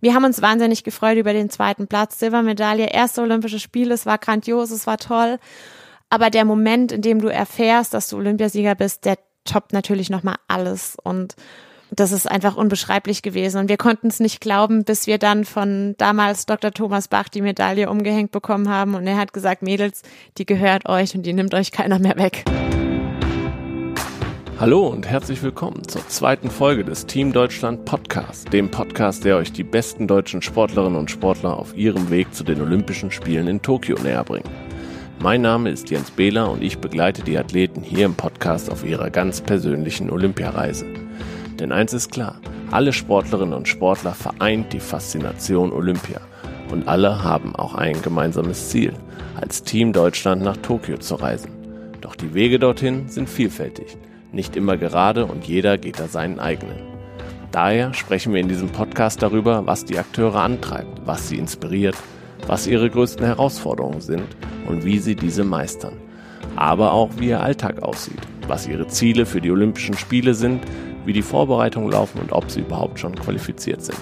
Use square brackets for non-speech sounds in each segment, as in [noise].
Wir haben uns wahnsinnig gefreut über den zweiten Platz. Silbermedaille, erste Olympische Spiele, es war grandios, es war toll. Aber der Moment, in dem du erfährst, dass du Olympiasieger bist, der toppt natürlich nochmal alles. Und das ist einfach unbeschreiblich gewesen. Und wir konnten es nicht glauben, bis wir dann von damals Dr. Thomas Bach die Medaille umgehängt bekommen haben. Und er hat gesagt, Mädels, die gehört euch und die nimmt euch keiner mehr weg. Hallo und herzlich willkommen zur zweiten Folge des Team Deutschland Podcast, dem Podcast, der euch die besten deutschen Sportlerinnen und Sportler auf ihrem Weg zu den Olympischen Spielen in Tokio näher bringt. Mein Name ist Jens Behler und ich begleite die Athleten hier im Podcast auf ihrer ganz persönlichen Olympiareise. Denn eins ist klar, alle Sportlerinnen und Sportler vereint die Faszination Olympia und alle haben auch ein gemeinsames Ziel, als Team Deutschland nach Tokio zu reisen. Doch die Wege dorthin sind vielfältig, nicht immer gerade und jeder geht da seinen eigenen. Daher sprechen wir in diesem Podcast darüber, was die Akteure antreibt, was sie inspiriert, was ihre größten Herausforderungen sind und wie sie diese meistern. Aber auch wie ihr Alltag aussieht, was ihre Ziele für die Olympischen Spiele sind, wie die Vorbereitungen laufen und ob sie überhaupt schon qualifiziert sind.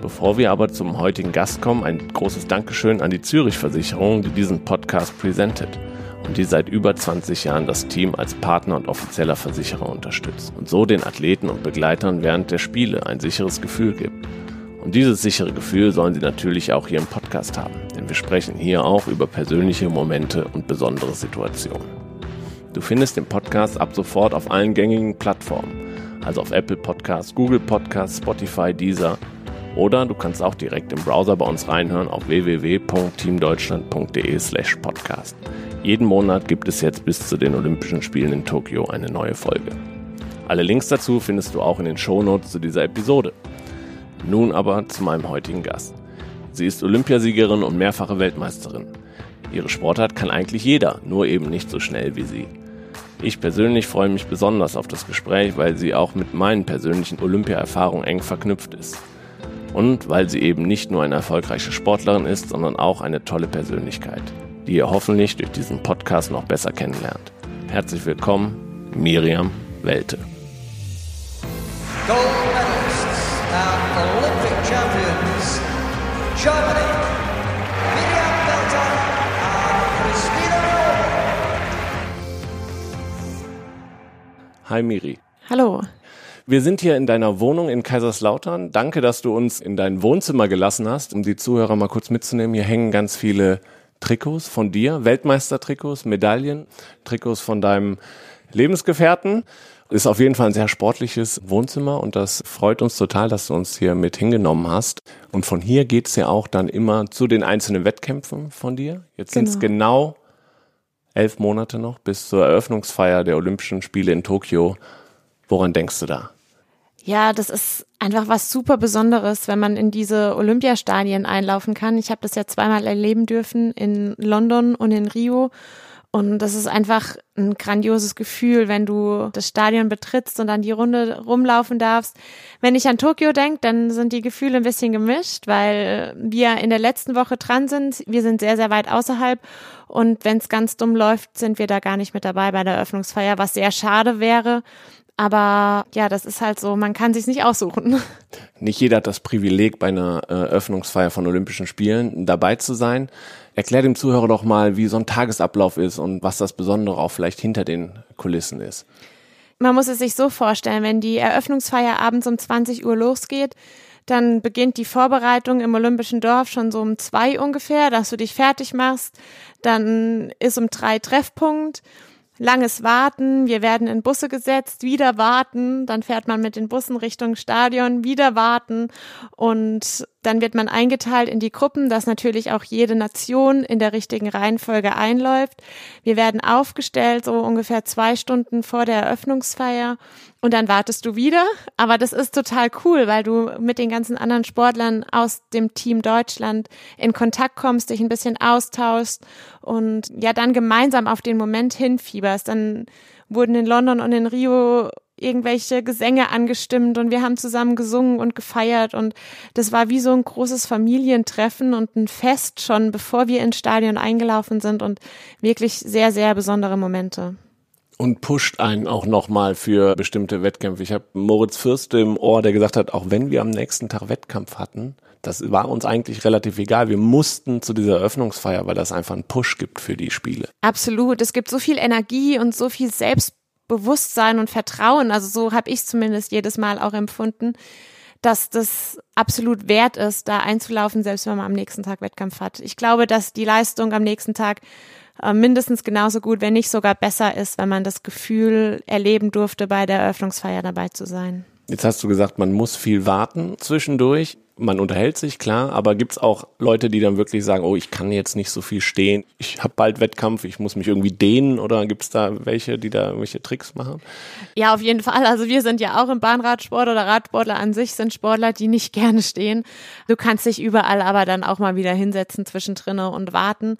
Bevor wir aber zum heutigen Gast kommen, ein großes Dankeschön an die Zürich Versicherung, die diesen Podcast präsentiert und die seit über 20 Jahren das Team als Partner und offizieller Versicherer unterstützt und so den Athleten und Begleitern während der Spiele ein sicheres Gefühl gibt. Und dieses sichere Gefühl sollen Sie natürlich auch hier im Podcast haben, denn wir sprechen hier auch über persönliche Momente und besondere Situationen. Du findest den Podcast ab sofort auf allen gängigen Plattformen, also auf Apple Podcasts, Google Podcasts, Spotify, Deezer oder du kannst auch direkt im Browser bei uns reinhören auf www.teamdeutschland.de/podcast. Jeden Monat gibt es jetzt bis zu den Olympischen Spielen in Tokio eine neue Folge. Alle Links dazu findest du auch in den Shownotes zu dieser Episode. Nun aber zu meinem heutigen Gast. Sie ist Olympiasiegerin und mehrfache Weltmeisterin. Ihre Sportart kann eigentlich jeder, nur eben nicht so schnell wie sie. Ich persönlich freue mich besonders auf das Gespräch, weil sie auch mit meinen persönlichen Olympia-Erfahrungen eng verknüpft ist. Und weil sie eben nicht nur eine erfolgreiche Sportlerin ist, sondern auch eine tolle Persönlichkeit, die ihr hoffentlich durch diesen Podcast noch besser kennenlernt. Herzlich willkommen, Miriam Welte. Gold and Olympic champions, Germany, Miriam Belter and Christina Hi Miri. Hallo. Wir sind hier in deiner Wohnung in Kaiserslautern. Danke, dass du uns in dein Wohnzimmer gelassen hast, um die Zuhörer mal kurz mitzunehmen. Hier hängen ganz viele Trikots von dir, Weltmeistertrikots, Medaillen, Trikots von deinem Lebensgefährten. Ist auf jeden Fall ein sehr sportliches Wohnzimmer und das freut uns total, dass du uns hier mit hingenommen hast. Und von hier geht's ja auch dann immer zu den einzelnen Wettkämpfen von dir. Jetzt genau. sind es genau elf Monate noch bis zur Eröffnungsfeier der Olympischen Spiele in Tokio. Woran denkst du da? Ja, das ist einfach was super Besonderes, wenn man in diese Olympiastadien einlaufen kann. Ich habe das ja zweimal erleben dürfen in London und in Rio. Und das ist einfach ein grandioses Gefühl, wenn du das Stadion betrittst und dann die Runde rumlaufen darfst. Wenn ich an Tokio denke, dann sind die Gefühle ein bisschen gemischt, weil wir in der letzten Woche dran sind. Wir sind sehr, sehr weit außerhalb. Und wenn es ganz dumm läuft, sind wir da gar nicht mit dabei bei der Eröffnungsfeier, was sehr schade wäre. Aber ja, das ist halt so, man kann sich's nicht aussuchen. [laughs] Nicht jeder hat das Privileg, bei einer äh, Eröffnungsfeier von Olympischen Spielen dabei zu sein. Erklär dem Zuhörer doch mal, wie so ein Tagesablauf ist und was das Besondere auch vielleicht hinter den Kulissen ist. Man muss es sich so vorstellen, wenn die Eröffnungsfeier abends um 20 Uhr losgeht, dann beginnt die Vorbereitung im Olympischen Dorf schon so um zwei ungefähr, dass du dich fertig machst. Dann ist um drei Treffpunkt langes Warten, wir werden in Busse gesetzt, wieder warten, dann fährt man mit den Bussen Richtung Stadion, wieder warten. Und dann wird man eingeteilt in die Gruppen, dass natürlich auch jede Nation in der richtigen Reihenfolge einläuft. Wir werden aufgestellt, so ungefähr zwei Stunden vor der Eröffnungsfeier und dann wartest du wieder. Aber das ist total cool, weil du mit den ganzen anderen Sportlern aus dem Team Deutschland in Kontakt kommst, dich ein bisschen austauschst und ja dann gemeinsam auf den Moment hinfieberst. Dann wurden in London und in Rio irgendwelche Gesänge angestimmt und wir haben zusammen gesungen und gefeiert und das war wie so ein großes Familientreffen und ein Fest schon, bevor wir ins Stadion eingelaufen sind und wirklich sehr, sehr besondere Momente. und pusht einen auch nochmal für bestimmte Wettkämpfe. Ich habe Moritz Fürst im Ohr, der gesagt hat, auch wenn wir am nächsten Tag Wettkampf hatten, das war uns eigentlich relativ egal. Wir mussten zu dieser Eröffnungsfeier, weil das einfach einen Push gibt für die Spiele. Absolut. Es gibt so viel Energie und so viel Selbstbewusstsein und Vertrauen. Also so habe ich zumindest jedes Mal auch empfunden, dass das absolut wert ist, da einzulaufen, selbst wenn man am nächsten Tag Wettkampf hat. Ich glaube, dass die Leistung am nächsten Tag äh, mindestens genauso gut, wenn nicht sogar besser ist, wenn man das Gefühl erleben durfte, bei der Eröffnungsfeier dabei zu sein. Jetzt hast du gesagt, man muss viel warten zwischendurch. Man unterhält sich, klar, aber gibt's auch Leute, die dann wirklich sagen, oh, ich kann jetzt nicht so viel stehen, ich habe bald Wettkampf, ich muss mich irgendwie dehnen oder gibt's da welche, die da irgendwelche Tricks machen? Ja, auf jeden Fall. Also wir sind ja auch im Bahnradsport oder Radsportler an sich sind Sportler, die nicht [laughs] gerne stehen. Du kannst dich überall aber dann auch mal wieder hinsetzen zwischendrin und warten.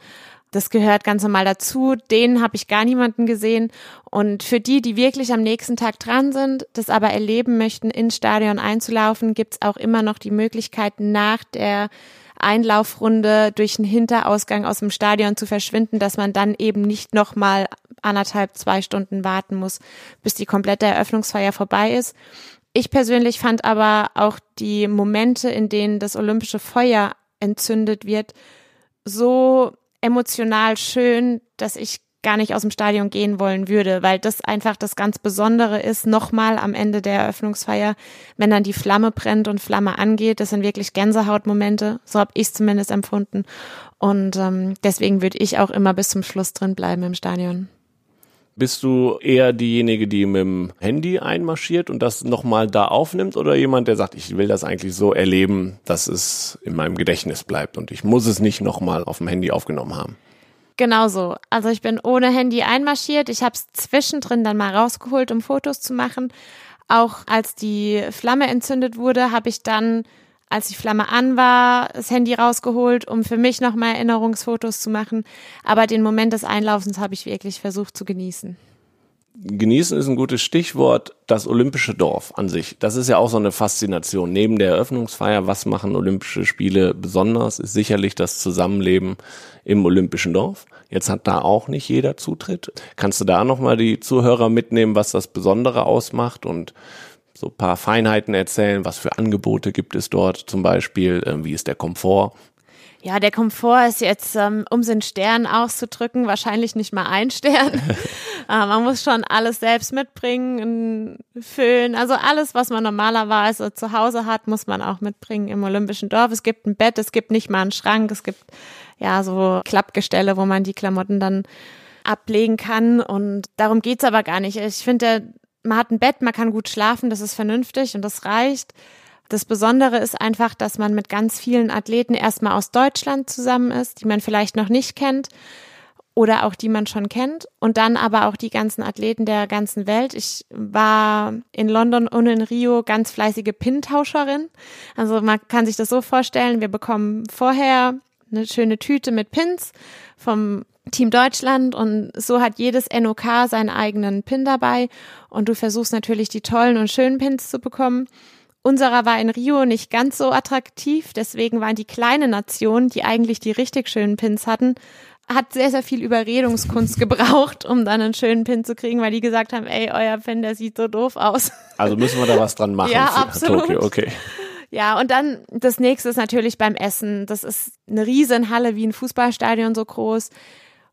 Das gehört ganz normal dazu. Den habe ich gar niemanden gesehen. Und für die, die wirklich am nächsten Tag dran sind, das aber erleben möchten, ins Stadion einzulaufen, gibt's auch immer noch die Möglichkeit, nach der Einlaufrunde durch einen Hinterausgang aus dem Stadion zu verschwinden, dass man dann eben nicht nochmal anderthalb, zwei Stunden warten muss, bis die komplette Eröffnungsfeier vorbei ist. Ich persönlich fand aber auch die Momente, in denen das olympische Feuer entzündet wird, so emotional schön, dass ich gar nicht aus dem Stadion gehen wollen würde, weil das einfach das ganz Besondere ist, nochmal am Ende der Eröffnungsfeier, wenn dann die Flamme brennt und Flamme angeht, das sind wirklich Gänsehautmomente, so habe ich es zumindest empfunden und ähm, deswegen würde ich auch immer bis zum Schluss drin bleiben im Stadion. Bist du eher diejenige, die mit dem Handy einmarschiert und das nochmal da aufnimmt oder jemand, der sagt, ich will das eigentlich so erleben, dass es in meinem Gedächtnis bleibt und ich muss es nicht nochmal auf dem Handy aufgenommen haben? Genau so. Also ich bin ohne Handy einmarschiert. Ich habe es zwischendrin dann mal rausgeholt, um Fotos zu machen. Auch als die Flamme entzündet wurde, habe ich dann als die Flamme an war, das Handy rausgeholt, um für mich nochmal Erinnerungsfotos zu machen. Aber den Moment des Einlaufens habe ich wirklich versucht zu genießen. Genießen ist ein gutes Stichwort. Das Olympische Dorf an sich, das ist ja auch so eine Faszination. Neben der Eröffnungsfeier, was machen Olympische Spiele besonders, ist sicherlich das Zusammenleben im Olympischen Dorf. Jetzt hat da auch nicht jeder Zutritt. Kannst du da nochmal die Zuhörer mitnehmen, was das Besondere ausmacht und so ein paar Feinheiten erzählen, was für Angebote gibt es dort zum Beispiel, äh, wie ist der Komfort? Ja, der Komfort ist jetzt, ähm, um es in Sternen auszudrücken, wahrscheinlich nicht mal ein Stern. [laughs] äh, man muss schon alles selbst mitbringen, Föhn, also alles, was man normalerweise zu Hause hat, muss man auch mitbringen im Olympischen Dorf. Es gibt ein Bett, es gibt nicht mal einen Schrank, es gibt ja so Klappgestelle, wo man die Klamotten dann ablegen kann. Und darum geht's aber gar nicht. Ich finde, man hat ein Bett, man kann gut schlafen, das ist vernünftig und das reicht. Das Besondere ist einfach, dass man mit ganz vielen Athleten erstmal aus Deutschland zusammen ist, die man vielleicht noch nicht kennt oder auch die man schon kennt und dann aber auch die ganzen Athleten der ganzen Welt. Ich war in London und in Rio ganz fleißige Pintauscherin. Also man kann sich das so vorstellen, wir bekommen vorher eine schöne Tüte mit Pins vom Team Deutschland und so hat jedes NOK seinen eigenen Pin dabei und du versuchst natürlich die tollen und schönen Pins zu bekommen. Unserer war in Rio nicht ganz so attraktiv, deswegen waren die kleine Nation, die eigentlich die richtig schönen Pins hatten, hat sehr, sehr viel Überredungskunst [laughs] gebraucht, um dann einen schönen Pin zu kriegen, weil die gesagt haben, ey, euer Pin, der sieht so doof aus. Also müssen wir da was dran machen ja, absolut. Tokio, okay. Ja, und dann das nächste ist natürlich beim Essen. Das ist eine Riesenhalle wie ein Fußballstadion so groß.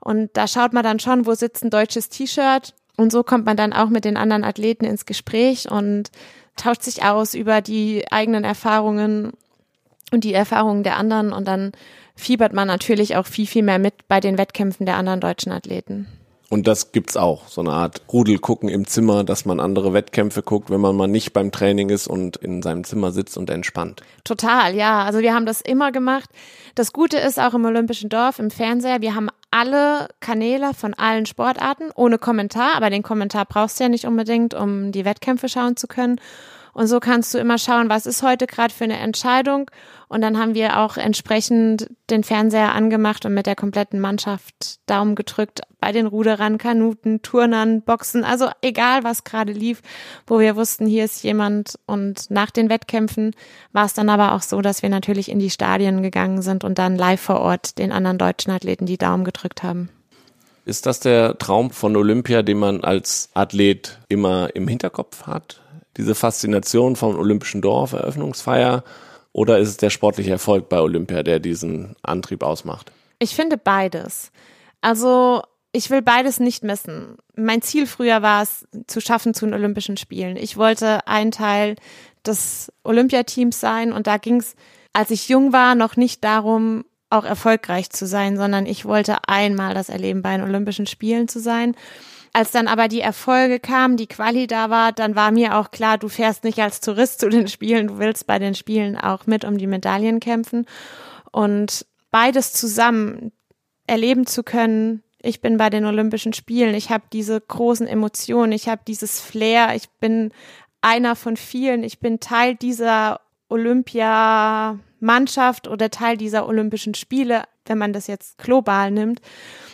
Und da schaut man dann schon, wo sitzt ein deutsches T-Shirt. Und so kommt man dann auch mit den anderen Athleten ins Gespräch und tauscht sich aus über die eigenen Erfahrungen und die Erfahrungen der anderen. Und dann fiebert man natürlich auch viel, viel mehr mit bei den Wettkämpfen der anderen deutschen Athleten. Und das gibt's auch, so eine Art Rudel gucken im Zimmer, dass man andere Wettkämpfe guckt, wenn man mal nicht beim Training ist und in seinem Zimmer sitzt und entspannt. Total, ja. Also wir haben das immer gemacht. Das Gute ist auch im Olympischen Dorf, im Fernseher, wir haben alle Kanäle von allen Sportarten ohne Kommentar, aber den Kommentar brauchst du ja nicht unbedingt, um die Wettkämpfe schauen zu können. Und so kannst du immer schauen, was ist heute gerade für eine Entscheidung. Und dann haben wir auch entsprechend den Fernseher angemacht und mit der kompletten Mannschaft Daumen gedrückt bei den Ruderern, Kanuten, Turnern, Boxen, also egal was gerade lief, wo wir wussten, hier ist jemand. Und nach den Wettkämpfen war es dann aber auch so, dass wir natürlich in die Stadien gegangen sind und dann live vor Ort den anderen deutschen Athleten die Daumen gedrückt haben. Ist das der Traum von Olympia, den man als Athlet immer im Hinterkopf hat? Diese Faszination vom Olympischen Dorf, Eröffnungsfeier? Oder ist es der sportliche Erfolg bei Olympia, der diesen Antrieb ausmacht? Ich finde beides. Also ich will beides nicht missen. Mein Ziel früher war es, zu schaffen zu den Olympischen Spielen. Ich wollte ein Teil des Olympiateams sein und da ging es, als ich jung war, noch nicht darum, auch erfolgreich zu sein, sondern ich wollte einmal das erleben, bei den Olympischen Spielen zu sein. Als dann aber die Erfolge kamen, die Quali da war, dann war mir auch klar, du fährst nicht als Tourist zu den Spielen, du willst bei den Spielen auch mit um die Medaillen kämpfen. Und beides zusammen erleben zu können, ich bin bei den Olympischen Spielen, ich habe diese großen Emotionen, ich habe dieses Flair, ich bin einer von vielen, ich bin Teil dieser Olympiamannschaft oder Teil dieser Olympischen Spiele, wenn man das jetzt global nimmt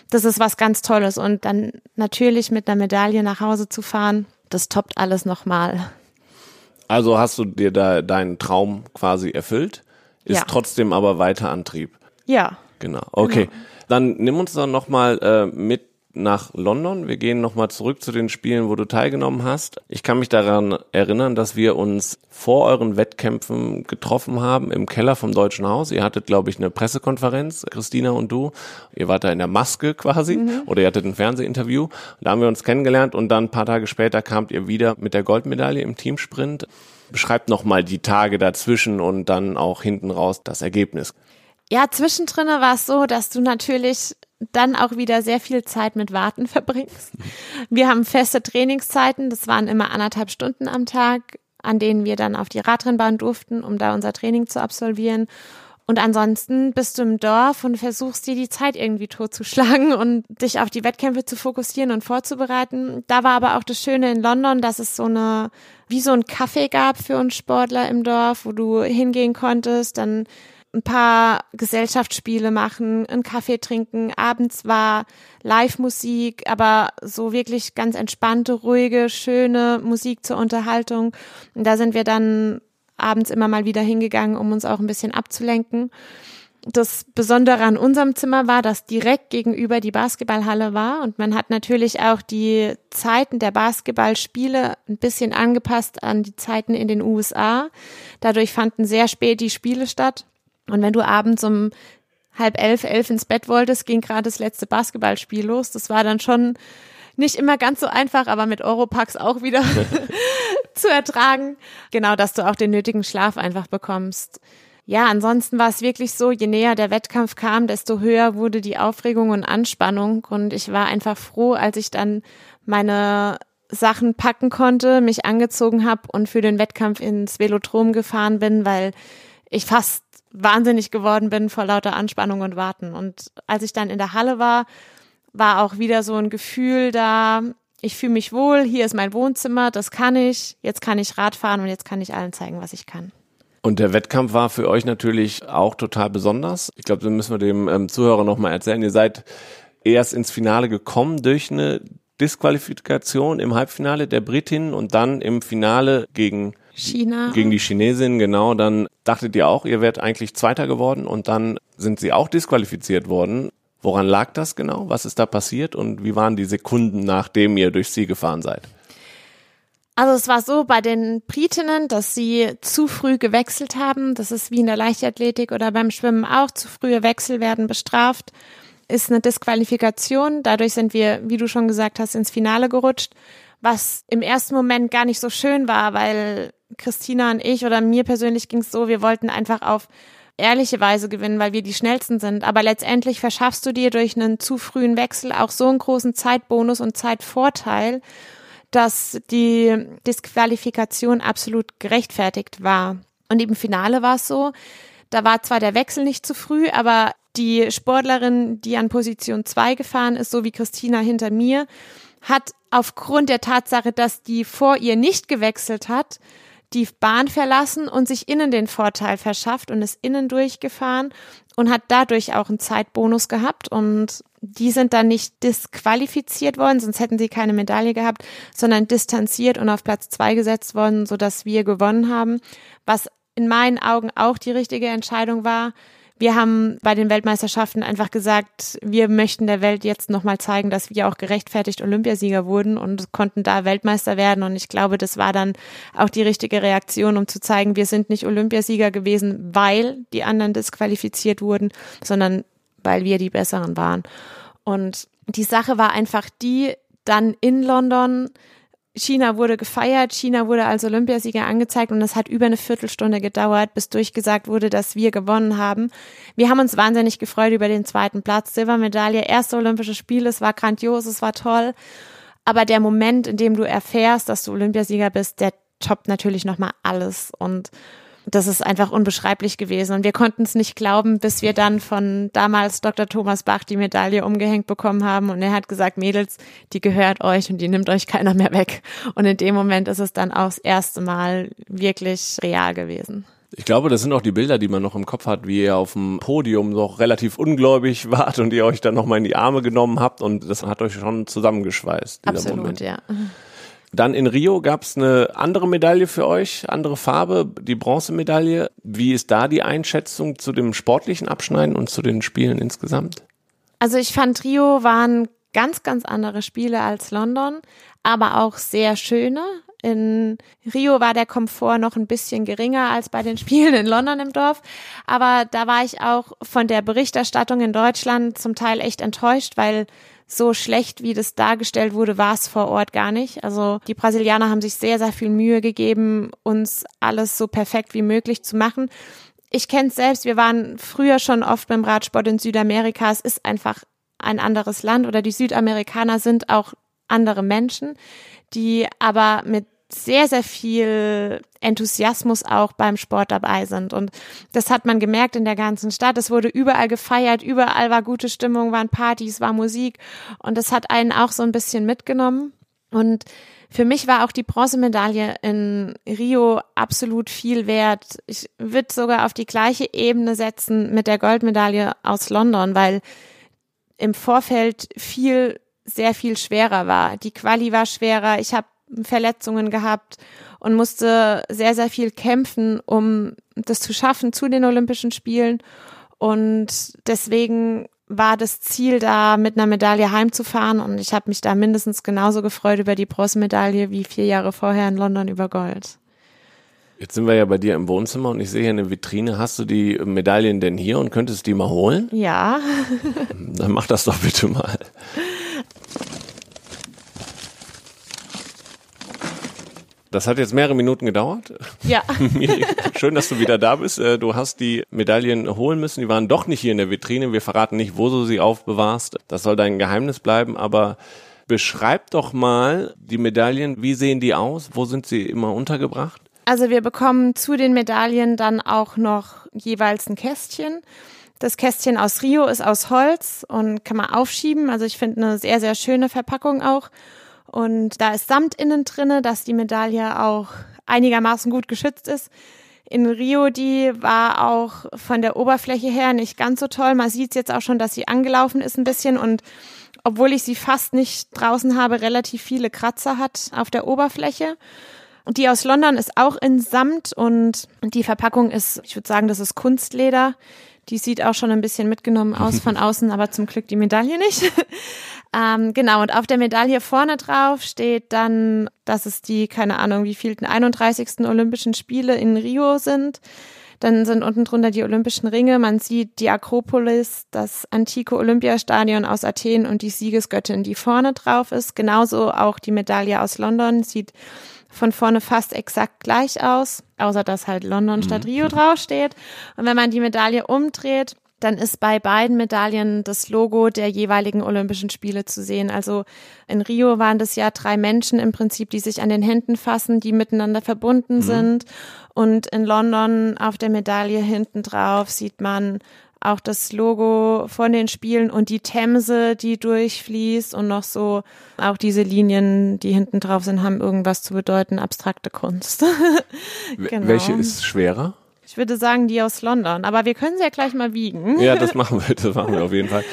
das ist was ganz Tolles. Und dann natürlich mit einer Medaille nach Hause zu fahren, das toppt alles nochmal. Also hast du dir da deinen Traum quasi erfüllt, ist ja. trotzdem aber weiter Antrieb. Ja. Genau. Okay. Genau. Dann nimm uns dann nochmal äh, mit nach London. Wir gehen nochmal zurück zu den Spielen, wo du teilgenommen hast. Ich kann mich daran erinnern, dass wir uns vor euren Wettkämpfen getroffen haben im Keller vom Deutschen Haus. Ihr hattet, glaube ich, eine Pressekonferenz, Christina und du. Ihr wart da in der Maske quasi mhm. oder ihr hattet ein Fernsehinterview. Da haben wir uns kennengelernt und dann ein paar Tage später kamt ihr wieder mit der Goldmedaille im Teamsprint. Beschreibt nochmal die Tage dazwischen und dann auch hinten raus das Ergebnis. Ja, zwischendrin war es so, dass du natürlich dann auch wieder sehr viel Zeit mit Warten [laughs] verbringst. Wir haben feste Trainingszeiten, das waren immer anderthalb Stunden am Tag, an denen wir dann auf die Radrennbahn durften, um da unser Training zu absolvieren. Und ansonsten bist du im Dorf und versuchst dir die Zeit irgendwie totzuschlagen [laughs] und dich auf die Wettkämpfe zu fokussieren und vorzubereiten. Da war aber auch das Schöne in London, dass es so eine, wie so ein Kaffee gab für uns Sportler im Dorf, wo du hingehen konntest, dann ein paar Gesellschaftsspiele machen, einen Kaffee trinken. Abends war Live-Musik, aber so wirklich ganz entspannte, ruhige, schöne Musik zur Unterhaltung. Und da sind wir dann abends immer mal wieder hingegangen, um uns auch ein bisschen abzulenken. Das Besondere an unserem Zimmer war, dass direkt gegenüber die Basketballhalle war und man hat natürlich auch die Zeiten der Basketballspiele ein bisschen angepasst an die Zeiten in den USA. Dadurch fanden sehr spät die Spiele statt und wenn du abends um halb elf, elf ins Bett wolltest, ging gerade das letzte Basketballspiel los. Das war dann schon nicht immer ganz so einfach, aber mit Europax auch wieder [laughs] zu ertragen. Genau, dass du auch den nötigen Schlaf einfach bekommst. Ja, ansonsten war es wirklich so, je näher der Wettkampf kam, desto höher wurde die Aufregung und Anspannung. Und ich war einfach froh, als ich dann meine Sachen packen konnte, mich angezogen habe und für den Wettkampf ins Velodrom gefahren bin, weil ich fast wahnsinnig geworden bin vor lauter Anspannung und Warten. Und als ich dann in der Halle war, war auch wieder so ein Gefühl da, ich fühle mich wohl, hier ist mein Wohnzimmer, das kann ich, jetzt kann ich Rad fahren und jetzt kann ich allen zeigen, was ich kann. Und der Wettkampf war für euch natürlich auch total besonders. Ich glaube, da müssen wir dem ähm, Zuhörer nochmal erzählen. Ihr seid erst ins Finale gekommen durch eine Disqualifikation im Halbfinale der Britin und dann im Finale gegen China. Gegen die Chinesin, genau. Dann dachtet ihr auch, ihr wärt eigentlich Zweiter geworden und dann sind sie auch disqualifiziert worden. Woran lag das genau? Was ist da passiert und wie waren die Sekunden, nachdem ihr durch sie gefahren seid? Also es war so bei den Britinnen, dass sie zu früh gewechselt haben. Das ist wie in der Leichtathletik oder beim Schwimmen auch. Zu frühe Wechsel werden bestraft. Ist eine Disqualifikation. Dadurch sind wir, wie du schon gesagt hast, ins Finale gerutscht. Was im ersten Moment gar nicht so schön war, weil Christina und ich oder mir persönlich ging es so, wir wollten einfach auf ehrliche Weise gewinnen, weil wir die schnellsten sind. Aber letztendlich verschaffst du dir durch einen zu frühen Wechsel auch so einen großen Zeitbonus und Zeitvorteil, dass die Disqualifikation absolut gerechtfertigt war. Und im Finale war es so, da war zwar der Wechsel nicht zu früh, aber die Sportlerin, die an Position zwei gefahren ist, so wie Christina hinter mir, hat aufgrund der Tatsache, dass die vor ihr nicht gewechselt hat, die Bahn verlassen und sich innen den Vorteil verschafft und ist innen durchgefahren und hat dadurch auch einen Zeitbonus gehabt und die sind dann nicht disqualifiziert worden, sonst hätten sie keine Medaille gehabt, sondern distanziert und auf Platz zwei gesetzt worden, so dass wir gewonnen haben, was in meinen Augen auch die richtige Entscheidung war. Wir haben bei den Weltmeisterschaften einfach gesagt, wir möchten der Welt jetzt nochmal zeigen, dass wir auch gerechtfertigt Olympiasieger wurden und konnten da Weltmeister werden. Und ich glaube, das war dann auch die richtige Reaktion, um zu zeigen, wir sind nicht Olympiasieger gewesen, weil die anderen disqualifiziert wurden, sondern weil wir die Besseren waren. Und die Sache war einfach die, dann in London China wurde gefeiert, China wurde als Olympiasieger angezeigt und es hat über eine Viertelstunde gedauert, bis durchgesagt wurde, dass wir gewonnen haben. Wir haben uns wahnsinnig gefreut über den zweiten Platz, Silbermedaille, erste Olympische Spiele, es war grandios, es war toll. Aber der Moment, in dem du erfährst, dass du Olympiasieger bist, der toppt natürlich nochmal alles und das ist einfach unbeschreiblich gewesen. Und wir konnten es nicht glauben, bis wir dann von damals Dr. Thomas Bach die Medaille umgehängt bekommen haben. Und er hat gesagt, Mädels, die gehört euch und die nimmt euch keiner mehr weg. Und in dem Moment ist es dann auch das erste Mal wirklich real gewesen. Ich glaube, das sind auch die Bilder, die man noch im Kopf hat, wie ihr auf dem Podium noch relativ ungläubig [laughs] wart und ihr euch dann nochmal in die Arme genommen habt und das hat euch schon zusammengeschweißt. Absolut, Moment. ja. Dann in Rio gab es eine andere Medaille für euch, andere Farbe, die Bronzemedaille. Wie ist da die Einschätzung zu dem sportlichen Abschneiden und zu den Spielen insgesamt? Also ich fand Rio waren ganz, ganz andere Spiele als London, aber auch sehr schöne. In Rio war der Komfort noch ein bisschen geringer als bei den [laughs] Spielen in London im Dorf. Aber da war ich auch von der Berichterstattung in Deutschland zum Teil echt enttäuscht, weil so schlecht, wie das dargestellt wurde, war es vor Ort gar nicht. Also die Brasilianer haben sich sehr, sehr viel Mühe gegeben, uns alles so perfekt wie möglich zu machen. Ich kenne es selbst, wir waren früher schon oft beim Radsport in Südamerika. Es ist einfach ein anderes Land oder die Südamerikaner sind auch andere Menschen, die aber mit sehr, sehr viel Enthusiasmus auch beim Sport dabei sind. Und das hat man gemerkt in der ganzen Stadt. Es wurde überall gefeiert, überall war gute Stimmung, waren Partys, war Musik. Und das hat einen auch so ein bisschen mitgenommen. Und für mich war auch die Bronzemedaille in Rio absolut viel wert. Ich würde sogar auf die gleiche Ebene setzen mit der Goldmedaille aus London, weil im Vorfeld viel, sehr viel schwerer war. Die Quali war schwerer. Ich habe Verletzungen gehabt und musste sehr, sehr viel kämpfen, um das zu schaffen zu den Olympischen Spielen. Und deswegen war das Ziel, da mit einer Medaille heimzufahren. Und ich habe mich da mindestens genauso gefreut über die Bronzemedaille wie vier Jahre vorher in London über Gold. Jetzt sind wir ja bei dir im Wohnzimmer und ich sehe hier eine Vitrine. Hast du die Medaillen denn hier und könntest die mal holen? Ja. Dann mach das doch bitte mal. [laughs] Das hat jetzt mehrere Minuten gedauert. Ja. [laughs] Schön, dass du wieder da bist. Äh, du hast die Medaillen holen müssen. Die waren doch nicht hier in der Vitrine. Wir verraten nicht, wo du sie aufbewahrst. Das soll dein Geheimnis bleiben. Aber beschreib doch mal die Medaillen. Wie sehen die aus? Wo sind sie immer untergebracht? Also wir bekommen zu den Medaillen dann auch noch jeweils ein Kästchen. Das Kästchen aus Rio ist aus Holz und kann man aufschieben. Also ich finde eine sehr, sehr schöne Verpackung auch. Und da ist Samt innen drinne, dass die Medaille auch einigermaßen gut geschützt ist. In Rio, die war auch von der Oberfläche her nicht ganz so toll. Man sieht jetzt auch schon, dass sie angelaufen ist ein bisschen und obwohl ich sie fast nicht draußen habe, relativ viele Kratzer hat auf der Oberfläche. Die aus London ist auch in Samt und die Verpackung ist, ich würde sagen, das ist Kunstleder. Die sieht auch schon ein bisschen mitgenommen aus von [laughs] außen, aber zum Glück die Medaille nicht. [laughs] Ähm, genau, und auf der Medaille vorne drauf steht dann, dass es die, keine Ahnung, wie vielten 31. Olympischen Spiele in Rio sind. Dann sind unten drunter die Olympischen Ringe. Man sieht die Akropolis, das antike Olympiastadion aus Athen und die Siegesgöttin, die vorne drauf ist. Genauso auch die Medaille aus London sieht von vorne fast exakt gleich aus, außer dass halt London statt mhm. Rio draufsteht. Und wenn man die Medaille umdreht, dann ist bei beiden Medaillen das Logo der jeweiligen Olympischen Spiele zu sehen. Also in Rio waren das ja drei Menschen im Prinzip, die sich an den Händen fassen, die miteinander verbunden mhm. sind. Und in London auf der Medaille hinten drauf sieht man auch das Logo von den Spielen und die Themse, die durchfließt und noch so auch diese Linien, die hinten drauf sind, haben irgendwas zu bedeuten, abstrakte Kunst. [laughs] genau. Welche ist schwerer? Ich würde sagen, die aus London, aber wir können sie ja gleich mal wiegen. Ja, das machen wir, das machen wir auf jeden Fall.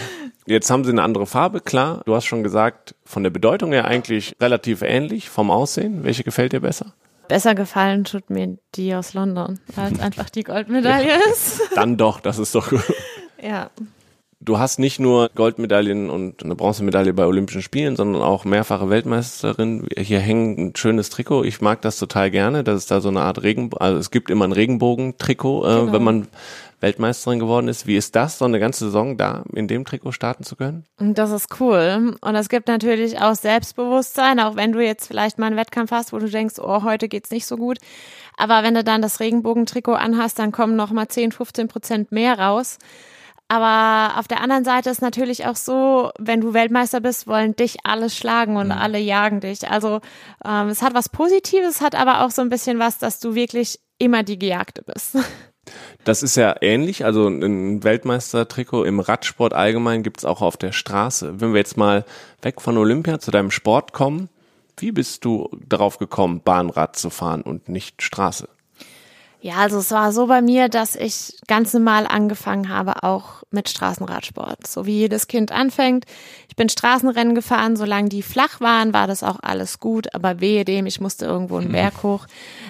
Jetzt haben sie eine andere Farbe, klar. Du hast schon gesagt, von der Bedeutung her eigentlich relativ ähnlich vom Aussehen. Welche gefällt dir besser? Besser gefallen tut mir die aus London, weil es einfach die Goldmedaille ist. [laughs] Dann doch, das ist doch gut. Ja. Du hast nicht nur Goldmedaillen und eine Bronzemedaille bei Olympischen Spielen, sondern auch mehrfache Weltmeisterin. Hier hängt ein schönes Trikot. Ich mag das total gerne. Das ist da so eine Art Regenbogen, also es gibt immer ein Regenbogen-Trikot, äh, Genau. wenn man Weltmeisterin geworden ist. Wie ist das, so eine ganze Saison da in dem Trikot starten zu können? Das ist cool. Und es gibt natürlich auch Selbstbewusstsein, auch wenn du jetzt vielleicht mal einen Wettkampf hast, wo du denkst, oh, heute geht's nicht so gut. Aber wenn du dann das Regenbogentrikot anhast, dann kommen noch mal 10, 15 Prozent mehr raus. Aber auf der anderen Seite ist natürlich auch so, wenn du Weltmeister bist, wollen dich alle schlagen und alle jagen dich. Also ähm, es hat was Positives, hat aber auch so ein bisschen was, dass du wirklich immer die Gejagte bist. [laughs] Das ist ja ähnlich, also ein Weltmeistertrikot im Radsport allgemein gibt's auch auf der Straße. Wenn wir jetzt mal weg von Olympia zu deinem Sport kommen, wie bist du darauf gekommen, Bahnrad zu fahren und nicht Straße? Ja, also es war so bei mir, dass ich ganz normal angefangen habe, auch mit Straßenradsport. So wie jedes Kind anfängt. Ich bin Straßenrennen gefahren, solange die flach waren, war das auch alles gut. Aber wehe dem, ich musste irgendwo einen Berg hoch.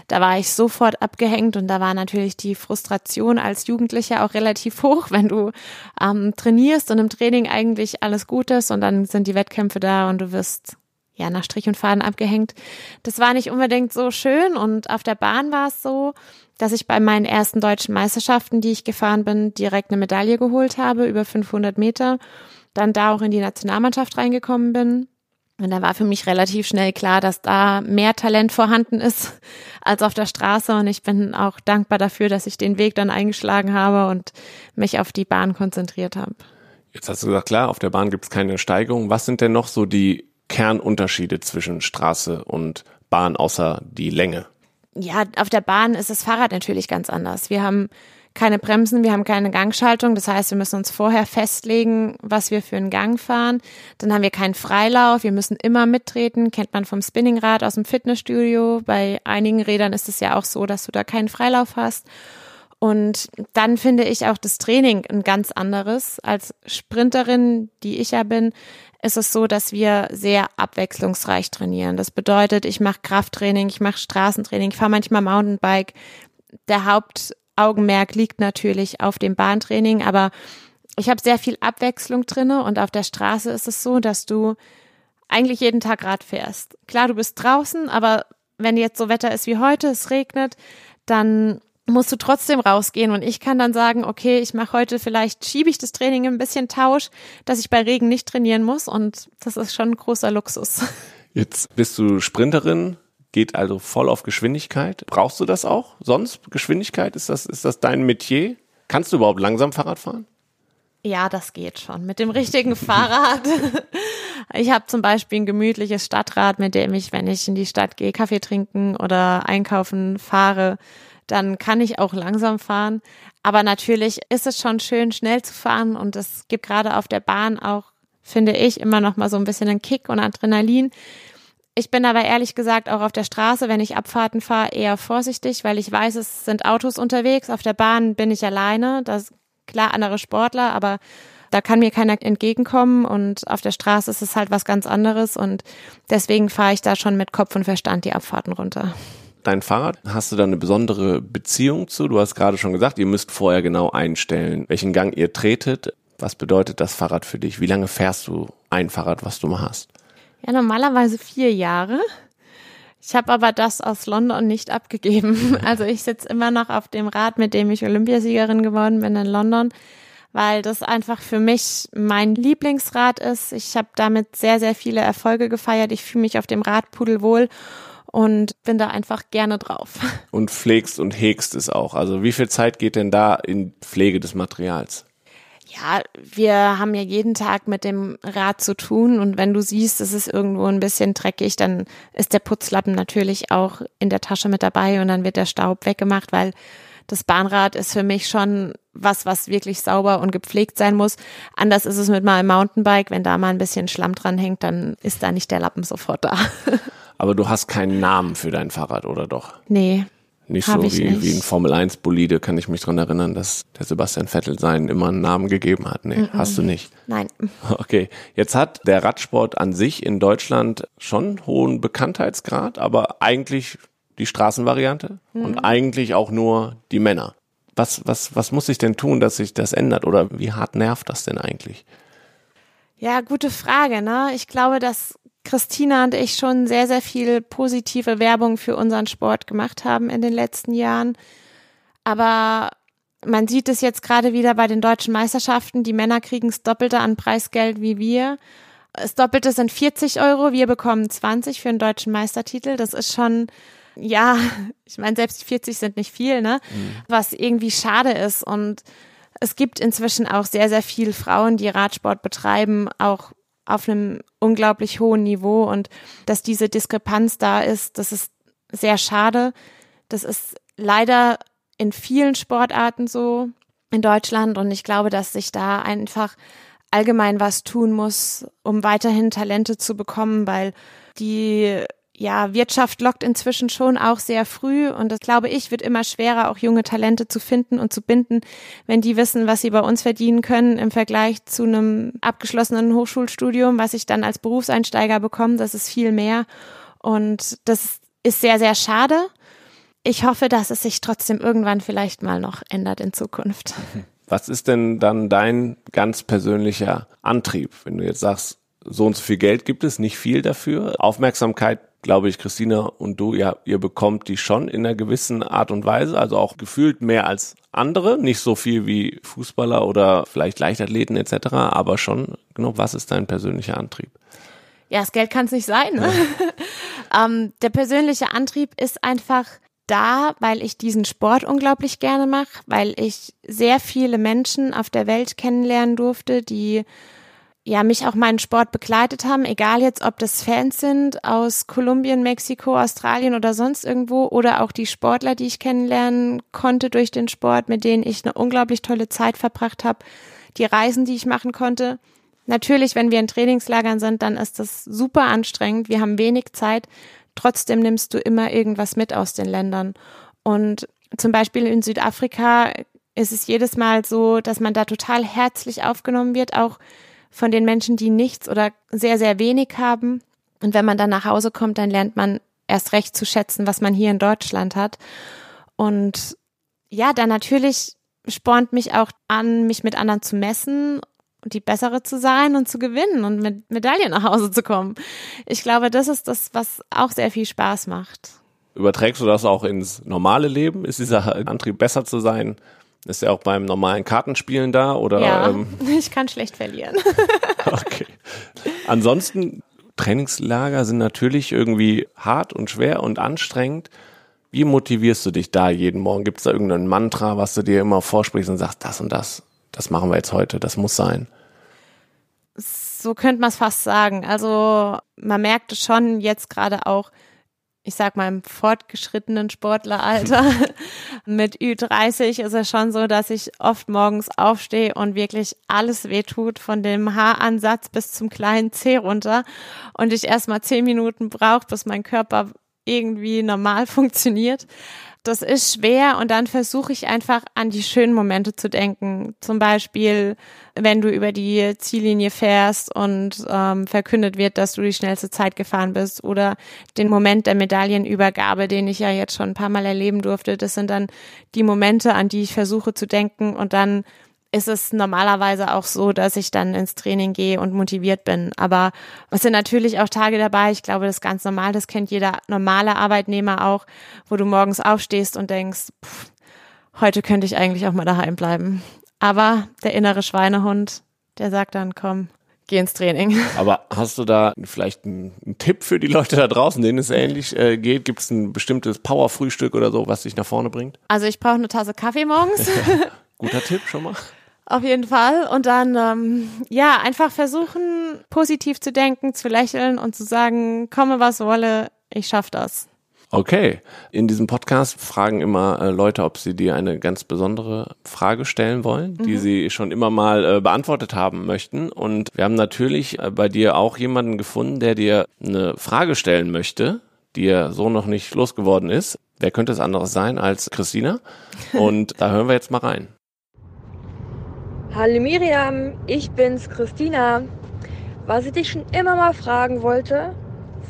Da war ich sofort abgehängt und da war natürlich die Frustration als Jugendlicher auch relativ hoch, [laughs] wenn du ähm, trainierst und im Training eigentlich alles gut ist und dann sind die Wettkämpfe da und du wirst ja, nach Strich und Faden abgehängt. Das war nicht unbedingt so schön und auf der Bahn war es so, dass ich bei meinen ersten deutschen Meisterschaften, die ich gefahren bin, direkt eine Medaille geholt habe, über 500 Meter, dann da auch in die Nationalmannschaft reingekommen bin. Und da war für mich relativ schnell klar, dass da mehr Talent vorhanden ist [laughs] als auf der Straße. Und ich bin auch dankbar dafür, dass ich den Weg dann eingeschlagen habe und mich auf die Bahn konzentriert habe. Jetzt hast du gesagt, klar, auf der Bahn gibt's keine Steigerung. Was sind denn noch so die Kernunterschiede zwischen Straße und Bahn außer die Länge? Ja, auf der Bahn ist das Fahrrad natürlich ganz anders. Wir haben keine Bremsen, wir haben keine Gangschaltung. Das heißt, wir müssen uns vorher festlegen, was wir für einen Gang fahren. Dann haben wir keinen Freilauf. Wir müssen immer mittreten. Kennt man vom Spinningrad aus dem Fitnessstudio. Bei einigen Rädern ist es ja auch so, dass du da keinen Freilauf hast. Und dann finde ich auch das Training ein ganz anderes. Als Sprinterin, die ich ja bin, ist es so, dass wir sehr abwechslungsreich trainieren. Das bedeutet, ich mache Krafttraining, ich mache Straßentraining, ich fahre manchmal Mountainbike. Der Hauptaugenmerk liegt natürlich auf dem Bahntraining, aber ich habe sehr viel Abwechslung drinne und auf der Straße ist es so, dass du eigentlich jeden Tag Rad fährst. Klar, du bist draußen, aber wenn jetzt so Wetter ist wie heute, es regnet, dann musst du trotzdem rausgehen und ich kann dann sagen, okay, ich mache heute vielleicht schiebe ich das Training ein bisschen Tausch, dass ich bei Regen nicht trainieren muss und das ist schon ein großer Luxus. [laughs] Jetzt bist du Sprinterin, geht also voll auf Geschwindigkeit. Brauchst du das auch? Sonst Geschwindigkeit ist das ist das dein Metier? Kannst du überhaupt langsam Fahrrad fahren? Ja, das geht schon. Mit dem richtigen Fahrrad. [laughs] Ich habe zum Beispiel ein gemütliches Stadtrad, mit dem ich, wenn ich in die Stadt gehe, Kaffee trinken oder einkaufen fahre, dann kann ich auch langsam fahren. Aber natürlich ist es schon schön, schnell zu fahren und es gibt gerade auf der Bahn auch, finde ich, immer noch mal so ein bisschen einen Kick und Adrenalin. Ich bin aber ehrlich gesagt auch auf der Straße, wenn ich Abfahrten fahre, eher vorsichtig, weil ich weiß, es sind Autos unterwegs. Auf der Bahn bin ich alleine. Das klar andere Sportler, aber da kann mir keiner entgegenkommen und auf der Straße ist es halt was ganz anderes und deswegen fahre ich da schon mit Kopf und Verstand die Abfahrten runter. Dein Fahrrad, hast du da eine besondere Beziehung zu? Du hast gerade schon gesagt, ihr müsst vorher genau einstellen, welchen Gang ihr tretet. Was bedeutet das Fahrrad für dich? Wie lange fährst du ein Fahrrad, was du mal hast? Ja, normalerweise vier Jahre. Ich habe aber das aus London nicht abgegeben. [laughs] Also ich sitze immer noch auf dem Rad, mit dem ich Olympiasiegerin geworden bin in London, weil das einfach für mich mein Lieblingsrad ist. Ich habe damit sehr, sehr viele Erfolge gefeiert. Ich fühle mich auf dem Rad pudelwohl und bin da einfach gerne drauf. [laughs] Und pflegst und hegst es auch. Also wie viel Zeit geht denn da in Pflege des Materials? Ja, wir haben ja jeden Tag mit dem Rad zu tun und wenn du siehst, es ist irgendwo ein bisschen dreckig, dann ist der Putzlappen natürlich auch in der Tasche mit dabei und dann wird der Staub weggemacht, weil das Bahnrad ist für mich schon was, was wirklich sauber und gepflegt sein muss. Anders ist es mit meinem Mountainbike, wenn da mal ein bisschen Schlamm dran hängt, dann ist da nicht der Lappen sofort da. [laughs] Aber du hast keinen Namen für dein Fahrrad, oder doch? nee, Nicht so wie, nicht. wie ein Formel 1 Bolide, kann ich mich dran erinnern, dass der Sebastian Vettel seinen immer einen Namen gegeben hat. Nee, hast du nicht. nein. [laughs] Okay, jetzt hat der Radsport an sich in Deutschland schon hohen Bekanntheitsgrad, aber eigentlich die Straßenvariante mhm. und eigentlich auch nur die Männer. Was, was, was muss ich denn tun, dass sich das ändert oder wie hart nervt das denn eigentlich? Ja, gute Frage. Ne? Ich glaube, dass Christina und ich schon sehr, sehr viel positive Werbung für unseren Sport gemacht haben in den letzten Jahren. Aber man sieht es jetzt gerade wieder bei den deutschen Meisterschaften. Die Männer kriegen das Doppelte an Preisgeld wie wir. Das Doppelte sind 40 Euro. Wir bekommen 20 für einen deutschen Meistertitel. Das ist schon, ja, [laughs] ich meine, selbst 40 sind nicht viel, ne? Mhm. Was irgendwie schade ist. Und es gibt inzwischen auch sehr, sehr viele Frauen, die Radsport betreiben, auch auf einem unglaublich hohen Niveau und dass diese Diskrepanz da ist, das ist sehr schade. Das ist leider in vielen Sportarten so in Deutschland und ich glaube, dass sich da einfach allgemein was tun muss, um weiterhin Talente zu bekommen, weil die ja, Wirtschaft lockt inzwischen schon auch sehr früh und das glaube ich wird immer schwerer, auch junge Talente zu finden und zu binden, wenn die wissen, was sie bei uns verdienen können im Vergleich zu einem abgeschlossenen Hochschulstudium, was ich dann als Berufseinsteiger bekomme. Das ist viel mehr und das ist sehr, sehr schade. Ich hoffe, dass es sich trotzdem irgendwann vielleicht mal noch ändert in Zukunft. Was ist denn dann dein ganz persönlicher Antrieb, wenn du jetzt sagst, so und so viel Geld gibt es, nicht viel dafür. Aufmerksamkeit glaube ich, Christina und du, ja, ihr bekommt die schon in einer gewissen Art und Weise, also auch gefühlt mehr als andere, nicht so viel wie Fußballer oder vielleicht Leichtathleten etc., aber schon, genau, was ist dein persönlicher Antrieb? Ja, das Geld kann es nicht sein. Ne? [laughs] ähm, der persönliche Antrieb ist einfach da, weil ich diesen Sport unglaublich gerne mache, weil ich sehr viele Menschen auf der Welt kennenlernen durfte, die ja, mich auch meinen Sport begleitet haben, egal jetzt, ob das Fans sind aus Kolumbien, Mexiko, Australien oder sonst irgendwo oder auch die Sportler, die ich kennenlernen konnte durch den Sport, mit denen ich eine unglaublich tolle Zeit verbracht habe, die Reisen, die ich machen konnte. Natürlich, wenn wir in Trainingslagern sind, dann ist das super anstrengend. Wir haben wenig Zeit. Trotzdem nimmst du immer irgendwas mit aus den Ländern. Und zum Beispiel in Südafrika ist es jedes Mal so, dass man da total herzlich aufgenommen wird, auch von den Menschen, die nichts oder sehr, sehr wenig haben. Und wenn man dann nach Hause kommt, dann lernt man erst recht zu schätzen, was man hier in Deutschland hat. Und ja, dann natürlich spornt mich auch an, mich mit anderen zu messen und die bessere zu sein und zu gewinnen und mit Medaillen nach Hause zu kommen. Ich glaube, das ist das, was auch sehr viel Spaß macht. Überträgst du das auch ins normale Leben? Ist dieser Antrieb besser zu sein, ist er auch beim normalen Kartenspielen da oder? Ja, ähm? [laughs] ich kann schlecht verlieren. [laughs] [laughs] okay. Ansonsten Trainingslager sind natürlich irgendwie hart und schwer und anstrengend. Wie motivierst du dich da jeden Morgen? Gibt es da irgendein Mantra, was du dir immer vorsprichst und sagst, das und das, das machen wir jetzt heute, das muss sein? So könnte man es fast sagen. Also man merkt schon jetzt gerade auch, ich sag mal, im fortgeschrittenen Sportleralter. [laughs] Mit Ü30 ist es schon so, dass ich oft morgens aufstehe und wirklich alles wehtut, von dem Haaransatz bis zum kleinen Zeh runter. Und ich erstmal zehn Minuten brauche, bis mein Körper irgendwie normal [laughs] funktioniert das ist schwer und dann versuche ich einfach an die schönen Momente zu denken. Zum Beispiel, wenn du über die Ziellinie fährst und ähm, verkündet wird, dass du die schnellste Zeit gefahren bist oder den Moment der Medaillenübergabe, den ich ja jetzt schon ein paar Mal erleben durfte. Das sind dann die Momente, an die ich versuche zu denken und dann ist es normalerweise auch so, dass ich dann ins Training gehe und motiviert bin. Aber es sind natürlich auch Tage dabei, ich glaube, das ist ganz normal, das kennt jeder normale Arbeitnehmer auch, wo du morgens aufstehst und denkst, pff, heute könnte ich eigentlich auch mal daheim bleiben. Aber der innere Schweinehund, der sagt dann, komm, geh ins Training. [laughs] Aber hast du da vielleicht einen, einen Tipp für die Leute da draußen, denen es ähnlich äh, geht? Gibt es ein bestimmtes Powerfrühstück oder so, was dich nach vorne bringt? Also ich brauche eine Tasse Kaffee morgens. [laughs] Guter Tipp schon mal. Auf jeden Fall. Und dann, ähm, ja, einfach versuchen, positiv zu denken, zu lächeln und zu sagen, komme was wolle, ich schaff das. Okay. In diesem Podcast fragen immer äh, Leute, ob sie dir eine ganz besondere Frage stellen wollen, die mhm. sie schon immer mal äh, beantwortet haben möchten. Und wir haben natürlich äh, bei dir auch jemanden gefunden, der dir eine Frage stellen möchte, die er so noch nicht losgeworden ist. Wer könnte es anderes sein als Christina? [laughs] Und da hören wir jetzt mal rein. Hallo Miriam, ich bin's, Christina. Was ich dich schon immer mal fragen wollte,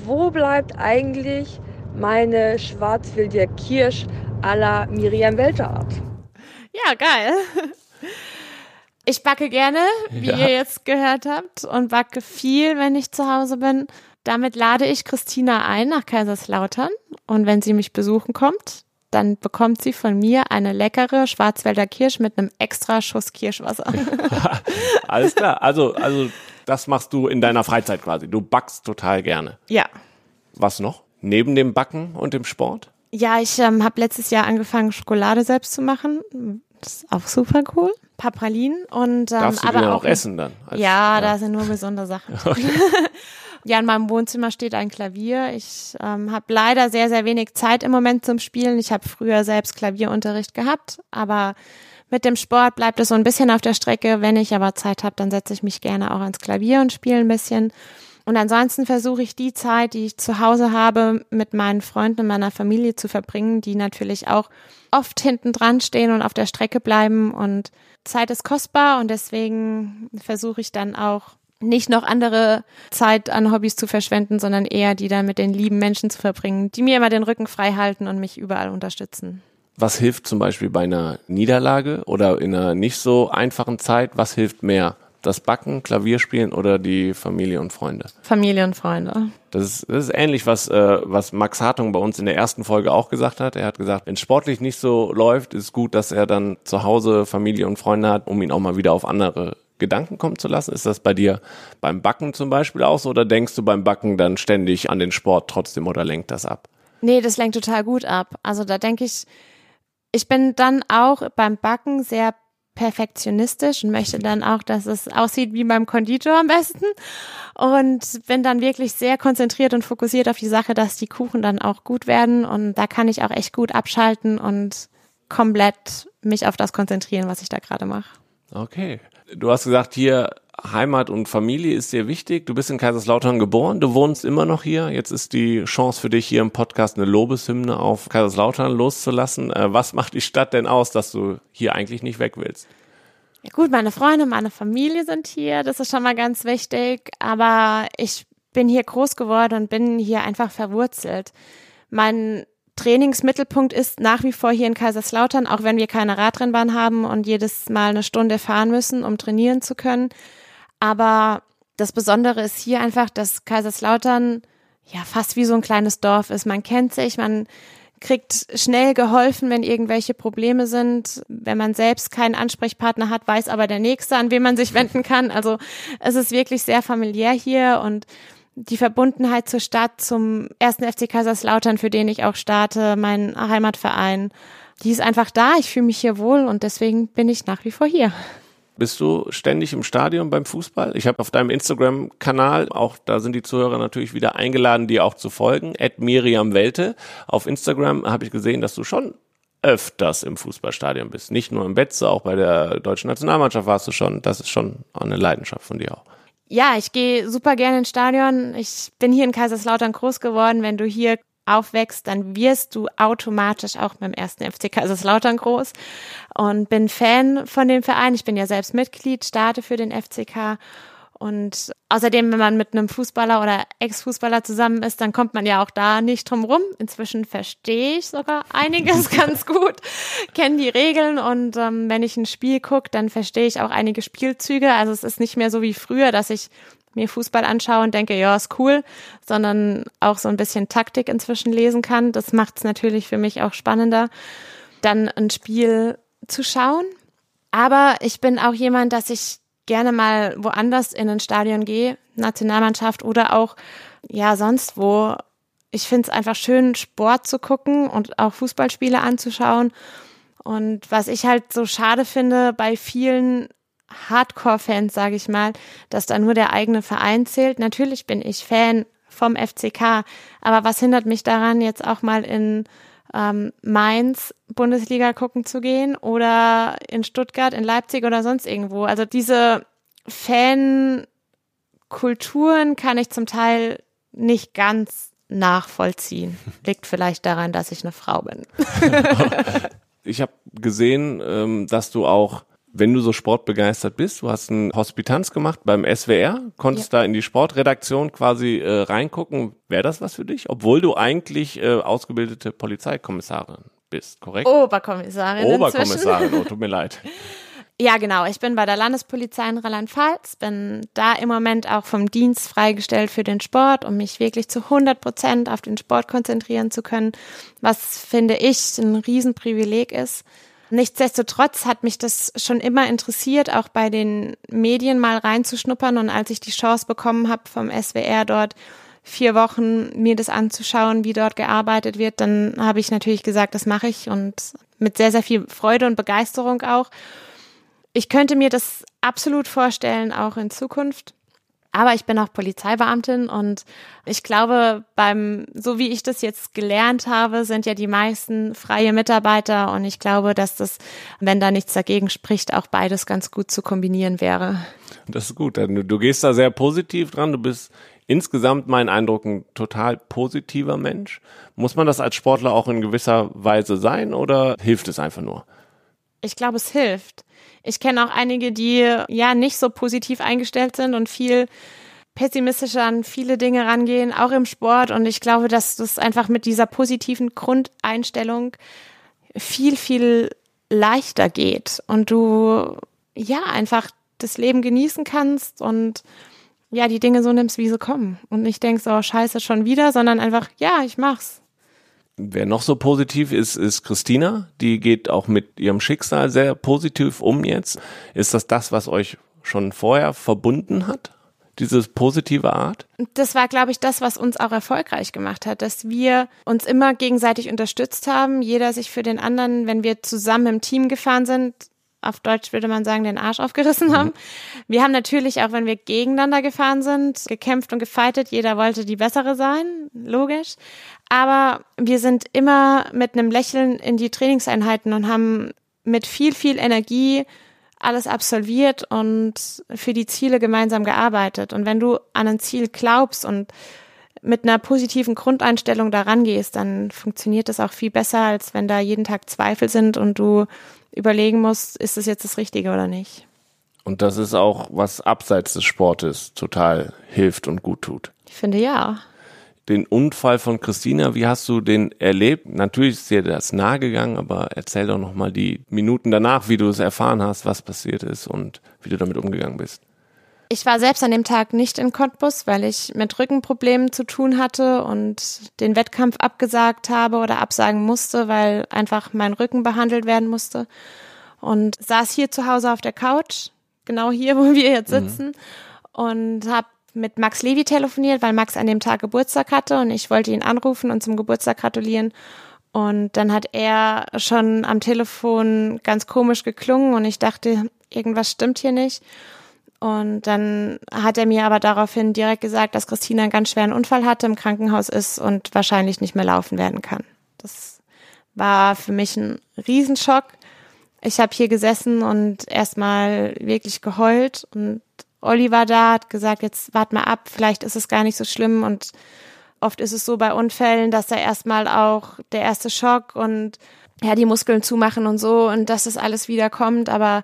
wo bleibt eigentlich meine Schwarzwälder Kirsch à la Miriam Welterart. Ja, geil. Ich backe gerne, wie ja. ihr jetzt gehört habt, und backe viel, wenn ich zu Hause bin. Damit lade ich Christina ein nach Kaiserslautern. Und wenn sie mich besuchen kommt, dann bekommt sie von mir eine leckere Schwarzwälder Kirsch mit einem extra Schuss Kirschwasser. [laughs] Alles klar. Also, also, das machst du in deiner Freizeit quasi. Du backst total gerne. Ja. Was noch? Neben dem Backen und dem Sport? Ja, ich ähm, habe letztes Jahr angefangen, Schokolade selbst zu machen. Das ist auch super cool. Papralinen und ähm, Darfst du aber auch, auch essen dann? Als, ja, ja, da sind nur gesunde Sachen. Okay. [laughs] ja, in meinem Wohnzimmer steht ein Klavier. Ich ähm, habe leider sehr, sehr wenig Zeit im Moment zum Spielen. Ich habe früher selbst Klavierunterricht gehabt, aber mit dem Sport bleibt es so ein bisschen auf der Strecke. Wenn ich aber Zeit habe, dann setze ich mich gerne auch ans Klavier und spiele ein bisschen. Und ansonsten versuche ich die Zeit, die ich zu Hause habe, mit meinen Freunden und meiner Familie zu verbringen, die natürlich auch oft hinten dran stehen und auf der Strecke bleiben. Und Zeit ist kostbar und deswegen versuche ich dann auch nicht noch andere Zeit an Hobbys zu verschwenden, sondern eher die dann mit den lieben Menschen zu verbringen, die mir immer den Rücken frei halten und mich überall unterstützen. Was hilft zum Beispiel bei einer Niederlage oder in einer nicht so einfachen Zeit? Was hilft mehr? das Backen, Klavierspielen oder die Familie und Freunde? Familie und Freunde. Das ist, das ist ähnlich, was, äh, was Max Hartung bei uns in der ersten Folge auch gesagt hat. Er hat gesagt, wenn sportlich nicht so läuft, ist gut, dass er dann zu Hause Familie und Freunde hat, um ihn auch mal wieder auf andere Gedanken kommen zu lassen. Ist das bei dir beim Backen zum Beispiel auch so oder denkst du beim Backen dann ständig an den Sport trotzdem oder lenkt das ab? Nee, das lenkt total gut ab. Also da denke ich, ich bin dann auch beim Backen sehr perfektionistisch und möchte dann auch, dass es aussieht wie beim Konditor am besten und bin dann wirklich sehr konzentriert und fokussiert auf die Sache, dass die Kuchen dann auch gut werden und da kann ich auch echt gut abschalten und komplett mich auf das konzentrieren, was ich da gerade mache. Okay. Du hast gesagt, hier Heimat und Familie ist dir wichtig. Du bist in Kaiserslautern geboren, du wohnst immer noch hier. Jetzt ist die Chance für dich hier im Podcast eine Lobeshymne auf Kaiserslautern loszulassen. Äh, was macht die Stadt denn aus, dass du hier eigentlich nicht weg willst? Ja gut, meine Freunde, meine Familie sind hier, das ist schon mal ganz wichtig, aber ich bin hier groß geworden und bin hier einfach verwurzelt. Mein Trainingsmittelpunkt ist nach wie vor hier in Kaiserslautern, auch wenn wir keine Radrennbahn haben und jedes Mal eine Stunde fahren müssen, um trainieren zu können. Aber das Besondere ist hier einfach, dass Kaiserslautern ja fast wie so ein kleines Dorf ist. Man kennt sich, man kriegt schnell geholfen, wenn irgendwelche Probleme sind. Wenn man selbst keinen Ansprechpartner hat, weiß aber der Nächste, an wen man sich wenden kann. Also es ist wirklich sehr familiär hier und die Verbundenheit zur Stadt, zum ersten FC Kaiserslautern, für den ich auch starte, mein Heimatverein, die ist einfach da. Ich fühle mich hier wohl und deswegen bin ich nach wie vor hier. Bist du ständig im Stadion beim Fußball? Ich habe auf deinem Instagram-Kanal, auch da sind die Zuhörer natürlich wieder eingeladen, dir auch zu folgen, at Miriam Welte. Auf Instagram habe ich gesehen, dass du schon öfters im Fußballstadion bist. Nicht nur im Betze, auch bei der deutschen Nationalmannschaft warst du schon. Das ist schon eine Leidenschaft von dir auch. Ja, ich gehe super gerne ins Stadion. Ich bin hier in Kaiserslautern groß geworden. Wenn du hier aufwächst, dann wirst du automatisch auch beim ersten FC Kaiserslautern groß und bin Fan von dem Verein. Ich bin ja selbst Mitglied, starte für den FCK und außerdem, wenn man mit einem Fußballer oder Ex-Fußballer zusammen ist, dann kommt man ja auch da nicht drum rum. Inzwischen verstehe ich sogar einiges [laughs] ganz gut, kenne die Regeln und ähm, wenn ich ein Spiel gucke, dann verstehe ich auch einige Spielzüge. Also es ist nicht mehr so wie früher, dass ich mir Fußball anschaue und denke, ja, ist cool, sondern auch so ein bisschen Taktik inzwischen lesen kann. Das macht es natürlich für mich auch spannender, dann ein Spiel zu schauen. Aber ich bin auch jemand, dass ich gerne mal woanders in ein Stadion gehe, Nationalmannschaft oder auch ja sonst wo. Ich finde es einfach schön, Sport zu gucken und auch Fußballspiele anzuschauen. Und was ich halt so schade finde bei vielen Hardcore-Fans, sage ich mal, dass da nur der eigene Verein zählt. Natürlich bin ich Fan vom FCK, aber was hindert mich daran, jetzt auch mal in ähm, Mainz Bundesliga gucken zu gehen oder in Stuttgart, in Leipzig oder sonst irgendwo? Also diese Fankulturen kann ich zum Teil nicht ganz nachvollziehen. [laughs] Liegt vielleicht daran, dass ich eine Frau bin. [laughs] ich habe gesehen, ähm, dass du auch wenn du so sportbegeistert bist, du hast eine Hospitanz gemacht beim SWR, konntest ja. da in die Sportredaktion quasi äh, reingucken. Wäre das was für dich? Obwohl du eigentlich äh, ausgebildete Polizeikommissarin bist, korrekt? Oberkommissarin. Oberkommissarin, oh, tut mir leid. [laughs] Ja, genau. Ich bin bei der Landespolizei in Rheinland-Pfalz, bin da im Moment auch vom Dienst freigestellt für den Sport, um mich wirklich zu 100 Prozent auf den Sport konzentrieren zu können, was finde ich ein Riesenprivileg ist. Nichtsdestotrotz hat mich das schon immer interessiert, auch bei den Medien mal reinzuschnuppern. Und als ich die Chance bekommen habe, vom SWR dort vier Wochen mir das anzuschauen, wie dort gearbeitet wird, dann habe ich natürlich gesagt, das mache ich und mit sehr, sehr viel Freude und Begeisterung auch. Ich könnte mir das absolut vorstellen, auch in Zukunft. Aber ich bin auch Polizeibeamtin und ich glaube, beim, so wie ich das jetzt gelernt habe, sind ja die meisten freie Mitarbeiter und ich glaube, dass das, wenn da nichts dagegen spricht, auch beides ganz gut zu kombinieren wäre. Das ist gut. Du gehst da sehr positiv dran. Du bist insgesamt mein Eindruck ein total positiver Mensch. Muss man das als Sportler auch in gewisser Weise sein oder hilft es einfach nur? Ich glaube, es hilft. Ich kenne auch einige, die ja nicht so positiv eingestellt sind und viel pessimistischer an viele Dinge rangehen, auch im Sport. Und ich glaube, dass das einfach mit dieser positiven Grundeinstellung viel, viel leichter geht und du ja einfach das Leben genießen kannst und ja, die Dinge so nimmst, wie sie kommen. Und nicht denkst, oh, scheiße, schon wieder, sondern einfach, ja, ich mach's. Wer noch so positiv ist, ist Christina. Die geht auch mit ihrem Schicksal sehr positiv um jetzt. Ist das das, was euch schon vorher verbunden hat? Diese positive Art? Das war, glaube ich, das, was uns auch erfolgreich gemacht hat, dass wir uns immer gegenseitig unterstützt haben, jeder sich für den anderen, wenn wir zusammen im Team gefahren sind, auf Deutsch würde man sagen, den Arsch aufgerissen haben. Mhm. Wir haben natürlich auch, wenn wir gegeneinander gefahren sind, gekämpft und gefeitet. Jeder wollte die bessere sein, logisch. Aber wir sind immer mit einem Lächeln in die Trainingseinheiten und haben mit viel, viel Energie alles absolviert und für die Ziele gemeinsam gearbeitet. Und wenn du an ein Ziel glaubst und mit einer positiven Grundeinstellung daran gehst, dann funktioniert das auch viel besser, als wenn da jeden Tag Zweifel sind und du überlegen musst, ist das jetzt das Richtige oder nicht. Und das ist auch, was abseits des Sportes total hilft und gut tut. Ich finde ja. Den Unfall von Christina, wie hast du den erlebt? Natürlich ist dir das nahe gegangen, aber erzähl doch nochmal die Minuten danach, wie du es erfahren hast, was passiert ist und wie du damit umgegangen bist. Ich war selbst an dem Tag nicht in Cottbus, weil ich mit Rückenproblemen zu tun hatte und den Wettkampf abgesagt habe oder absagen musste, weil einfach mein Rücken behandelt werden musste. Und saß hier zu Hause auf der Couch, genau hier, [laughs] wo wir jetzt mhm. sitzen, mhm. und habe mit Max Levi telefoniert, weil Max an dem Tag Geburtstag hatte und ich wollte ihn anrufen und zum Geburtstag gratulieren. Und dann hat er schon am Telefon ganz komisch geklungen und ich dachte, irgendwas stimmt hier nicht. Und dann hat er mir aber daraufhin direkt gesagt, dass Christina einen ganz schweren Unfall hatte, im Krankenhaus ist und wahrscheinlich nicht mehr laufen werden kann. Das war für mich ein Riesenschock. Ich habe hier gesessen und erstmal wirklich geheult und Olli war da, hat gesagt, jetzt wart mal ab, vielleicht ist es gar nicht so schlimm und oft ist es so bei Unfällen, dass da erstmal auch der erste Schock und ja, die Muskeln zumachen und so und dass das alles wieder kommt, aber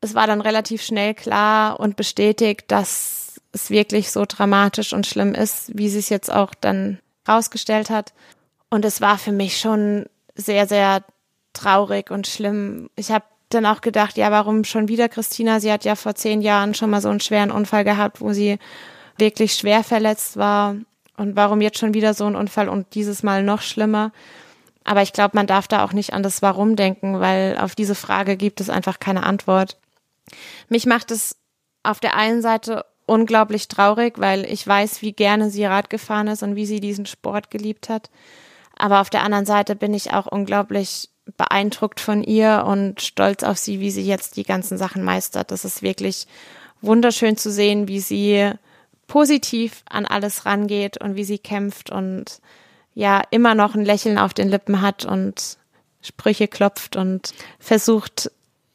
es war dann relativ schnell klar und bestätigt, dass es wirklich so dramatisch und schlimm ist, wie sie es jetzt auch dann rausgestellt hat. Und es war für mich schon sehr, sehr traurig und schlimm. Ich habe dann auch gedacht, ja, warum schon wieder Christina? Sie hat ja vor zehn Jahren schon mal so einen schweren Unfall gehabt, wo sie wirklich schwer verletzt war. Und warum jetzt schon wieder so ein Unfall und dieses Mal noch schlimmer? Aber ich glaube, man darf da auch nicht an das Warum denken, weil auf diese Frage gibt es einfach keine Antwort. Mich macht es auf der einen Seite unglaublich traurig, weil ich weiß, wie gerne sie Rad gefahren ist und wie sie diesen Sport geliebt hat. Aber auf der anderen Seite bin ich auch unglaublich beeindruckt von ihr und stolz auf sie, wie sie jetzt die ganzen Sachen meistert. Das ist wirklich wunderschön zu sehen, wie sie positiv an alles rangeht und wie sie kämpft und ja immer noch ein Lächeln auf den Lippen hat und Sprüche klopft und versucht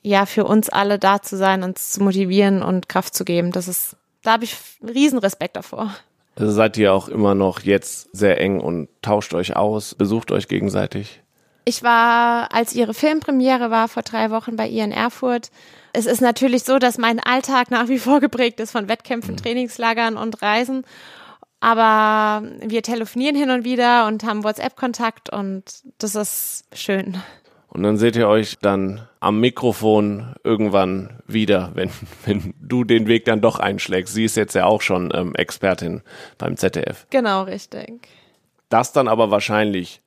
ja für uns alle da zu sein, uns zu motivieren und Kraft zu geben. Das ist, da habe ich riesen Respekt davor. Also seid ihr auch immer noch jetzt sehr eng und tauscht euch aus, besucht euch gegenseitig? Ich war, als ihre Filmpremiere war vor drei Wochen bei ihr in Erfurt, es ist natürlich so, dass mein Alltag nach wie vor geprägt ist von Wettkämpfen, Mhm. Trainingslagern und Reisen. Aber wir telefonieren hin und wieder und haben WhatsApp-Kontakt und das ist schön. Und dann seht ihr euch dann am Mikrofon irgendwann wieder, wenn, [laughs] wenn du den Weg dann doch einschlägst. Sie ist jetzt ja auch schon ähm, Expertin beim ZDF. Genau, richtig. Das dann aber wahrscheinlich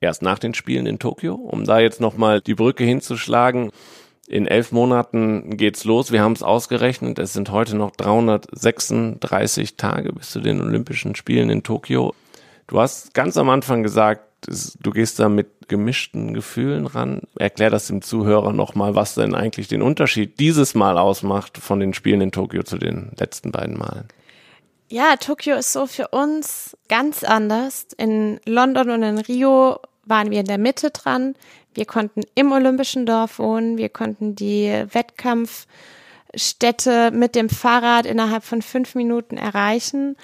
erst nach den Spielen in Tokio, um da jetzt nochmal die Brücke hinzuschlagen. In elf Monaten geht's los. Wir haben es ausgerechnet. Es sind heute noch 336 Tage bis zu den Olympischen Spielen in Tokio. Du hast ganz am Anfang gesagt, du gehst da mit gemischten Gefühlen ran. Erklär das dem Zuhörer nochmal, was denn eigentlich den Unterschied dieses Mal ausmacht von den Spielen in Tokio zu den letzten beiden Malen. Ja, Tokio ist so für uns ganz anders. In London und in Rio waren wir in der Mitte dran. Wir konnten im Olympischen Dorf wohnen. Wir konnten die Wettkampfstätte mit dem Fahrrad innerhalb von fünf Minuten erreichen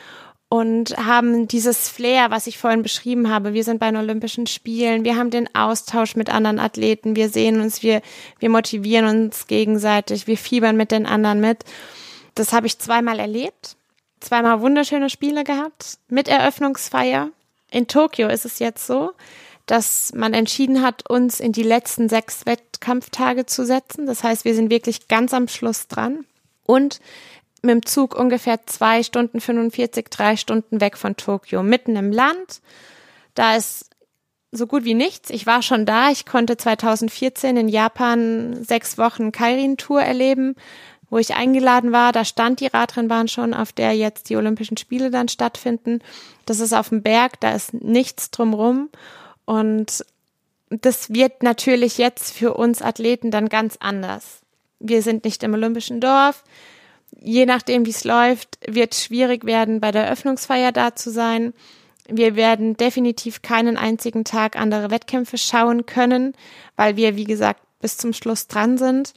und haben dieses Flair, was ich vorhin beschrieben habe. Wir sind bei den Olympischen Spielen. Wir haben den Austausch mit anderen Athleten. Wir sehen uns, wir, wir motivieren uns gegenseitig. Wir fiebern mit den anderen mit. Das habe ich zweimal erlebt zweimal wunderschöne Spiele gehabt mit Eröffnungsfeier. In Tokio ist es jetzt so, dass man entschieden hat, uns in die letzten sechs Wettkampftage zu setzen. Das heißt, wir sind wirklich ganz am Schluss dran und mit dem Zug ungefähr zwei Stunden 45, drei Stunden weg von Tokio, mitten im Land. Da ist so gut wie nichts. Ich war schon da. Ich konnte 2014 in Japan sechs Wochen Kairin-Tour erleben, wo ich eingeladen war. Da stand die Radrennbahn schon, auf der jetzt die Olympischen Spiele dann stattfinden. Das ist auf dem Berg, da ist nichts drumrum. Und das wird natürlich jetzt für uns Athleten dann ganz anders. Wir sind nicht im Olympischen Dorf. Je nachdem, wie es läuft, wird es schwierig werden, bei der Eröffnungsfeier da zu sein. Wir werden definitiv keinen einzigen Tag andere Wettkämpfe schauen können, weil wir, wie gesagt, bis zum Schluss dran sind.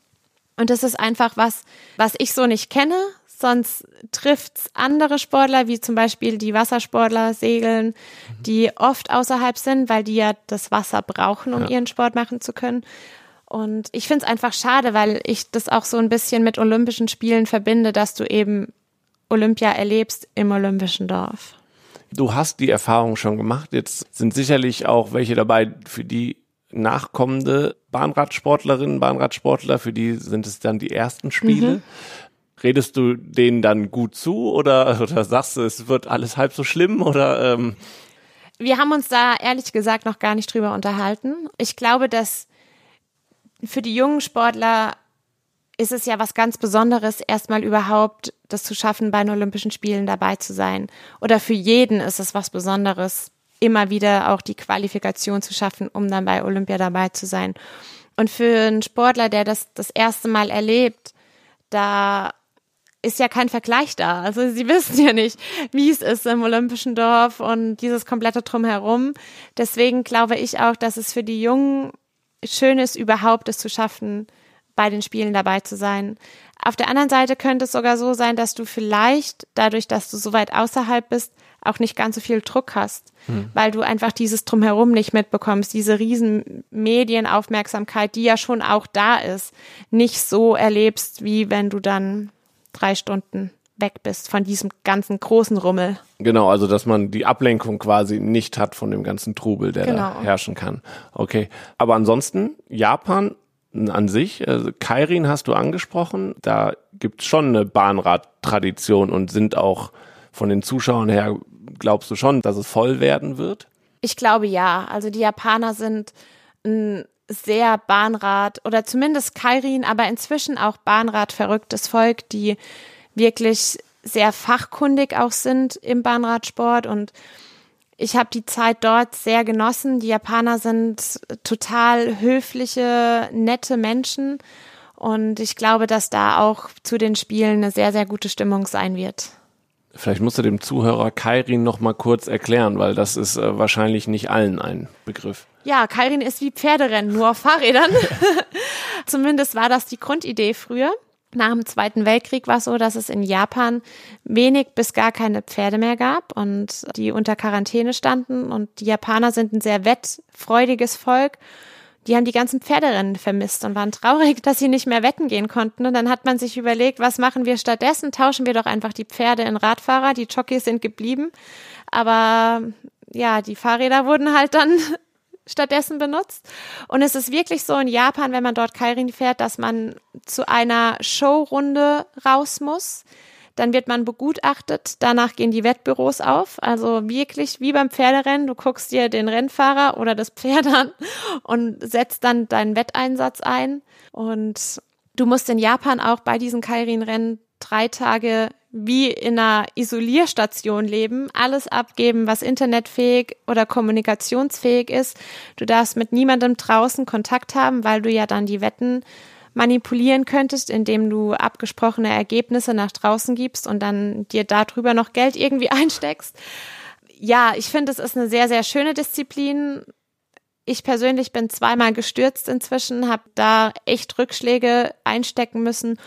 Und das ist einfach was, was ich so nicht kenne. Sonst trifft's andere Sportler, wie zum Beispiel die Wassersportler, Segeln, die oft außerhalb sind, weil die ja das Wasser brauchen, um Ja. ihren Sport machen zu können. Und ich find's einfach schade, weil ich das auch so ein bisschen mit Olympischen Spielen verbinde, dass du eben Olympia erlebst im Olympischen Dorf. Du hast die Erfahrung schon gemacht. Jetzt sind sicherlich auch welche dabei, für die nachkommende Bahnradsportlerinnen, Bahnradsportler, für die sind es dann die ersten Spiele. Redest du denen dann gut zu oder, oder sagst du, es wird alles halb so schlimm oder ähm, Wir haben uns da ehrlich gesagt noch gar nicht drüber unterhalten. Ich glaube, dass für die jungen Sportler ist es ja was ganz Besonderes, erstmal überhaupt das zu schaffen, bei den Olympischen Spielen dabei zu sein. Oder für jeden ist es was Besonderes, immer wieder auch die Qualifikation zu schaffen, um dann bei Olympia dabei zu sein. Und für einen Sportler, der das das erste Mal erlebt, da ist ja kein Vergleich da. Also sie [laughs] wissen ja nicht, wie es ist im Olympischen Dorf und dieses komplette Drumherum. Deswegen glaube ich auch, dass es für die Jungen schön ist, überhaupt es zu schaffen, bei den Spielen dabei zu sein. Auf der anderen Seite könnte es sogar so sein, dass du vielleicht dadurch, dass du so weit außerhalb bist, auch nicht ganz so viel Druck hast, weil du einfach dieses Drumherum nicht mitbekommst, diese riesen Medienaufmerksamkeit, die ja schon auch da ist, nicht so erlebst, wie wenn du dann drei Stunden weg bist von diesem ganzen großen Rummel. genau, also dass man die Ablenkung quasi nicht hat von dem ganzen Trubel, der da Genau. herrschen kann. Okay. Aber ansonsten, Japan an sich, also Kairin hast du angesprochen, da gibt's schon eine Bahnradtradition und sind auch von den Zuschauern her, glaubst du schon, dass es voll werden wird? Ich glaube ja. Also die Japaner sind ein sehr Bahnrad oder zumindest Kairin, aber inzwischen auch Bahnrad verrücktes Volk, die wirklich sehr fachkundig auch sind im Bahnradsport und ich habe die Zeit dort sehr genossen. Die Japaner sind total höfliche, nette Menschen und ich glaube, dass da auch zu den Spielen eine sehr, sehr gute Stimmung sein wird. Vielleicht musst du dem Zuhörer Kairin noch mal kurz erklären, weil das ist äh, wahrscheinlich nicht allen ein Begriff. Ja, Kairin ist wie Pferderennen, nur auf Fahrrädern. [laughs] Zumindest war das die Grundidee früher. Nach dem Zweiten Weltkrieg war es so, dass es in Japan wenig bis gar keine Pferde mehr gab und die unter Quarantäne standen. Und die Japaner sind ein sehr wettfreudiges Volk. die haben die ganzen Pferderennen vermisst und waren traurig, [laughs] dass sie nicht mehr wetten gehen konnten. Und dann hat man sich überlegt, was machen wir stattdessen? Tauschen wir doch einfach die Pferde in Radfahrer. Die Jockeys sind geblieben. Aber ja, die Fahrräder wurden halt dann [laughs] stattdessen benutzt. Und es ist wirklich so in Japan, wenn man dort Kairin fährt, dass man zu einer Showrunde raus muss. Dann wird man begutachtet. Danach gehen die Wettbüros auf. Also wirklich wie beim Pferderennen. Du guckst dir den Rennfahrer oder das Pferd [laughs] an und setzt dann deinen Wetteinsatz ein. Und du musst in Japan auch bei diesen Kairin-Rennen drei Tage wie in einer Isolierstation leben, alles abgeben, was internetfähig oder kommunikationsfähig ist. Du darfst mit niemandem draußen Kontakt haben, weil du ja dann die Wetten manipulieren könntest, indem du abgesprochene Ergebnisse nach draußen gibst und dann dir darüber noch Geld irgendwie [laughs] einsteckst. Ja, ich finde, es ist eine sehr, sehr schöne Disziplin. Ich persönlich bin zweimal gestürzt inzwischen, habe da echt Rückschläge einstecken müssen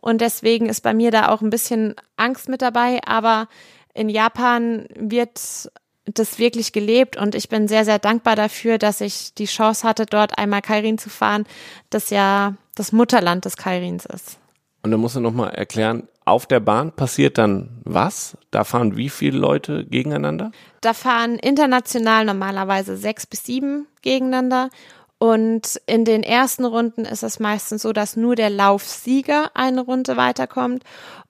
und deswegen ist bei mir da auch ein bisschen Angst mit dabei. Aber in Japan wird das wirklich gelebt und ich bin sehr, sehr dankbar dafür, dass ich die Chance hatte, dort einmal Kairin zu fahren, das ja das Mutterland des Kairins ist. Und dann musst du nochmal erklären, auf der Bahn passiert dann was? Da fahren wie viele Leute gegeneinander? Da fahren international normalerweise sechs bis sieben gegeneinander. Und in den ersten Runden ist es meistens so, dass nur der Laufsieger eine Runde weiterkommt.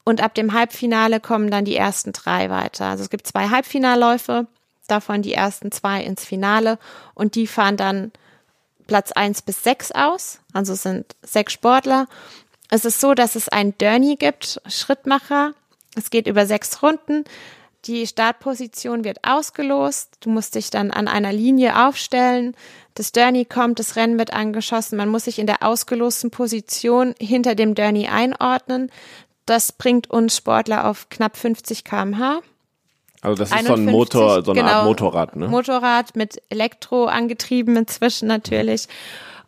Und ab dem Halbfinale kommen dann die ersten drei weiter. Also es gibt zwei Halbfinalläufe, davon die ersten zwei ins Finale. Und die fahren dann Platz eins bis sechs aus. Also sind sechs Sportler. Es ist so, dass es ein Derny gibt, Schrittmacher. Es geht über sechs Runden. Die Startposition wird ausgelost. Du musst dich dann an einer Linie aufstellen. Das Derny kommt, das Rennen wird angeschossen. Man muss sich in der ausgelosten Position hinter dem Derny einordnen. Das bringt uns Sportler auf knapp 50 kmh. Also das ist 51, so ein Motor, so eine genau, Art Motorrad, ne? Motorrad mit Elektro angetrieben inzwischen natürlich.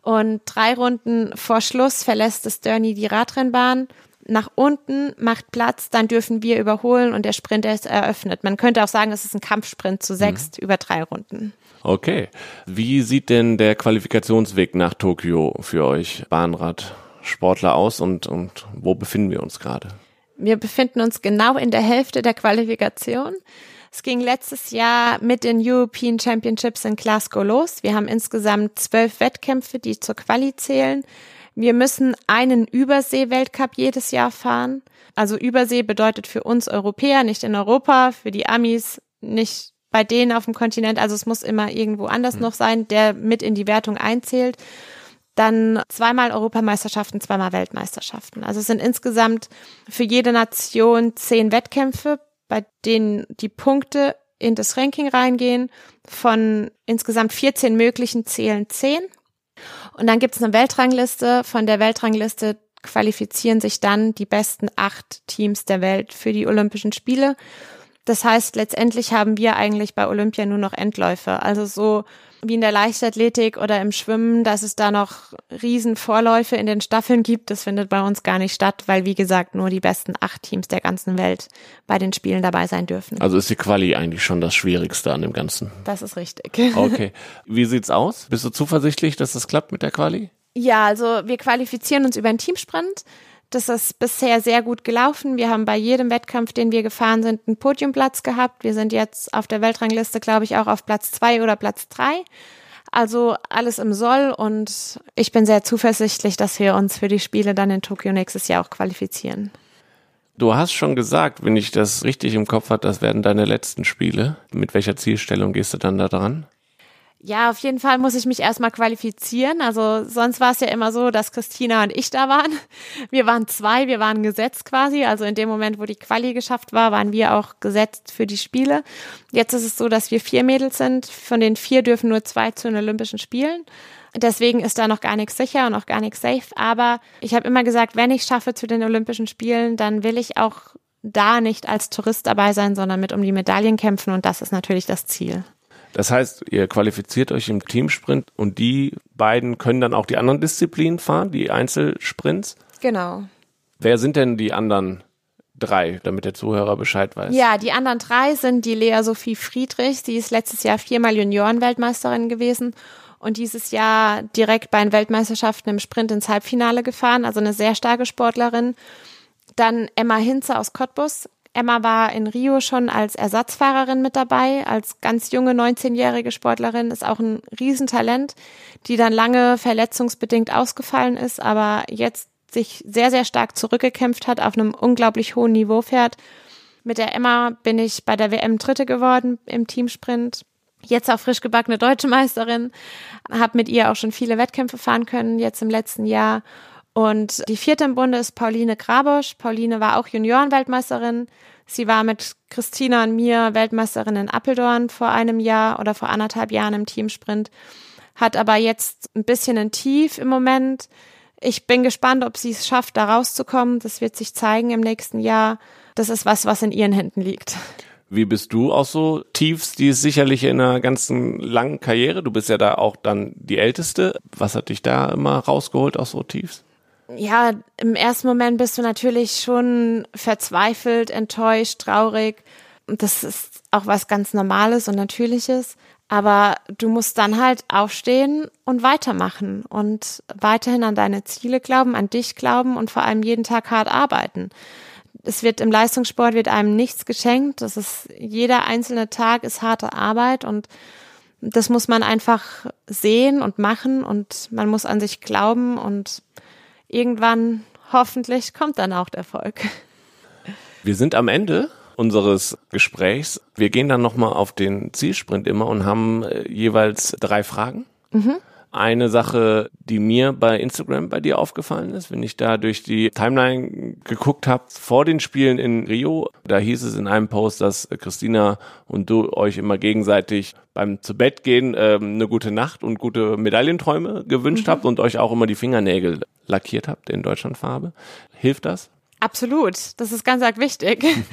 Und drei Runden vor Schluss verlässt das Derny die Radrennbahn nach unten, macht Platz, dann dürfen wir überholen und der Sprint ist eröffnet. Man könnte auch sagen, es ist ein Kampfsprint zu sechst mhm. über drei Runden. Okay. Wie sieht denn der Qualifikationsweg nach Tokio für euch Bahnradsportler aus und, und wo befinden wir uns gerade? Wir befinden uns genau in der Hälfte der Qualifikation. Es ging letztes Jahr mit den European Championships in Glasgow los. Wir haben insgesamt zwölf Wettkämpfe, die zur Quali zählen. Wir müssen einen Übersee-Weltcup jedes Jahr fahren. Also Übersee bedeutet für uns Europäer nicht in Europa, für die Amis nicht bei denen auf dem Kontinent. Also es muss immer irgendwo anders mhm. noch sein, der mit in die Wertung einzählt. Dann zweimal Europameisterschaften, zweimal Weltmeisterschaften. Also es sind insgesamt für jede Nation zehn Wettkämpfe, bei denen die Punkte in das Ranking reingehen. Von insgesamt 14 möglichen zählen zehn. Und dann gibt es eine Weltrangliste. Von der Weltrangliste qualifizieren sich dann die besten acht Teams der Welt für die Olympischen Spiele. Das heißt, letztendlich haben wir eigentlich bei Olympia nur noch Endläufe. Also so wie in der Leichtathletik oder im Schwimmen, dass es da noch riesen Vorläufe in den Staffeln gibt, das findet bei uns gar nicht statt, weil wie gesagt nur die besten acht Teams der ganzen Welt bei den Spielen dabei sein dürfen. Also ist die Quali eigentlich schon das Schwierigste an dem Ganzen? Das ist richtig. [laughs] Okay. Wie sieht's aus? Bist du zuversichtlich, dass das klappt mit der Quali? Ja, also wir qualifizieren uns über einen Teamsprint. Das ist bisher sehr gut gelaufen. Wir haben bei jedem Wettkampf, den wir gefahren sind, einen Podiumplatz gehabt. Wir sind jetzt auf der Weltrangliste, glaube ich, auch auf Platz zwei oder Platz drei. Also alles im Soll und ich bin sehr zuversichtlich, dass wir uns für die Spiele dann in Tokio nächstes Jahr auch qualifizieren. Du hast schon gesagt, wenn ich das richtig im Kopf habe, das werden deine letzten Spiele. Mit welcher Zielstellung gehst du dann da dran? Ja, auf jeden Fall muss ich mich erstmal qualifizieren. Also sonst war es ja immer so, dass Christina und ich da waren. [laughs] Wir waren zwei, wir waren gesetzt quasi. Also in dem Moment, wo die Quali geschafft war, waren wir auch gesetzt für die Spiele. Jetzt ist es so, dass wir vier Mädels sind. Von den vier dürfen nur zwei zu den Olympischen Spielen. Deswegen ist da noch gar nichts sicher und auch gar nichts safe. Aber ich habe immer gesagt, wenn ich schaffe zu den Olympischen Spielen, dann will ich auch da nicht als Tourist dabei sein, sondern mit um die Medaillen kämpfen. Und das ist natürlich das Ziel. Das heißt, ihr qualifiziert euch im Teamsprint und die beiden können dann auch die anderen Disziplinen fahren, die Einzelsprints? Genau. Wer sind denn die anderen drei, damit der Zuhörer Bescheid weiß? Ja, die anderen drei sind die Lea Sophie Friedrich. Sie ist letztes Jahr viermal Juniorenweltmeisterin gewesen und dieses Jahr direkt bei den Weltmeisterschaften im Sprint ins Halbfinale gefahren, also eine sehr starke Sportlerin. Dann Emma Hinze aus Cottbus. Emma war in Rio schon als Ersatzfahrerin mit dabei, als ganz junge 19-jährige Sportlerin, ist auch ein Riesentalent, die dann lange verletzungsbedingt ausgefallen ist, aber jetzt sich sehr, sehr stark zurückgekämpft hat, auf einem unglaublich hohen Niveau fährt. Mit der Emma bin ich bei der WM Dritte geworden im Teamsprint jetzt auch frisch gebackene deutsche Meisterin, habe mit ihr auch schon viele Wettkämpfe fahren können, jetzt im letzten Jahr. Und die vierte im Bunde ist Pauline Grabosch. Pauline war auch Juniorenweltmeisterin. Sie war mit Christina und mir Weltmeisterin in Appeldorn vor einem Jahr oder vor anderthalb Jahren im Teamsprint. Hat aber jetzt ein bisschen ein Tief im Moment. Ich bin gespannt, ob sie es schafft, da rauszukommen. Das wird sich zeigen im nächsten Jahr. Das ist was, was in ihren Händen liegt. Wie bist du auch so Tiefs, die ist sicherlich in einer ganzen langen Karriere? Du bist ja da auch dann die Älteste. Was hat dich da immer rausgeholt aus so Tiefs? Ja, im ersten Moment bist du natürlich schon verzweifelt, enttäuscht, traurig. Das ist auch was ganz Normales und Natürliches. Aber du musst dann halt aufstehen und weitermachen und weiterhin an deine Ziele glauben, an dich glauben und vor allem jeden Tag hart arbeiten es wird im Leistungssport wird einem nichts geschenkt. Das ist jeder einzelne Tag ist harte Arbeit und das muss man einfach sehen und machen und man muss an sich glauben und irgendwann hoffentlich kommt dann auch der Erfolg. Wir sind am Ende unseres Gesprächs. Wir gehen dann nochmal auf den Zielsprint immer und haben äh, jeweils drei Fragen. Mhm eine Sache, die mir bei Instagram bei dir aufgefallen ist, wenn ich da durch die Timeline geguckt habe vor den Spielen in Rio, da hieß es in einem Post, dass Christina und du euch immer gegenseitig beim zu Bett gehen ähm, eine gute Nacht und gute Medaillenträume gewünscht mhm. habt und euch auch immer die Fingernägel lackiert habt in Deutschlandfarbe. Hilft das? Absolut, das ist ganz arg wichtig. [laughs]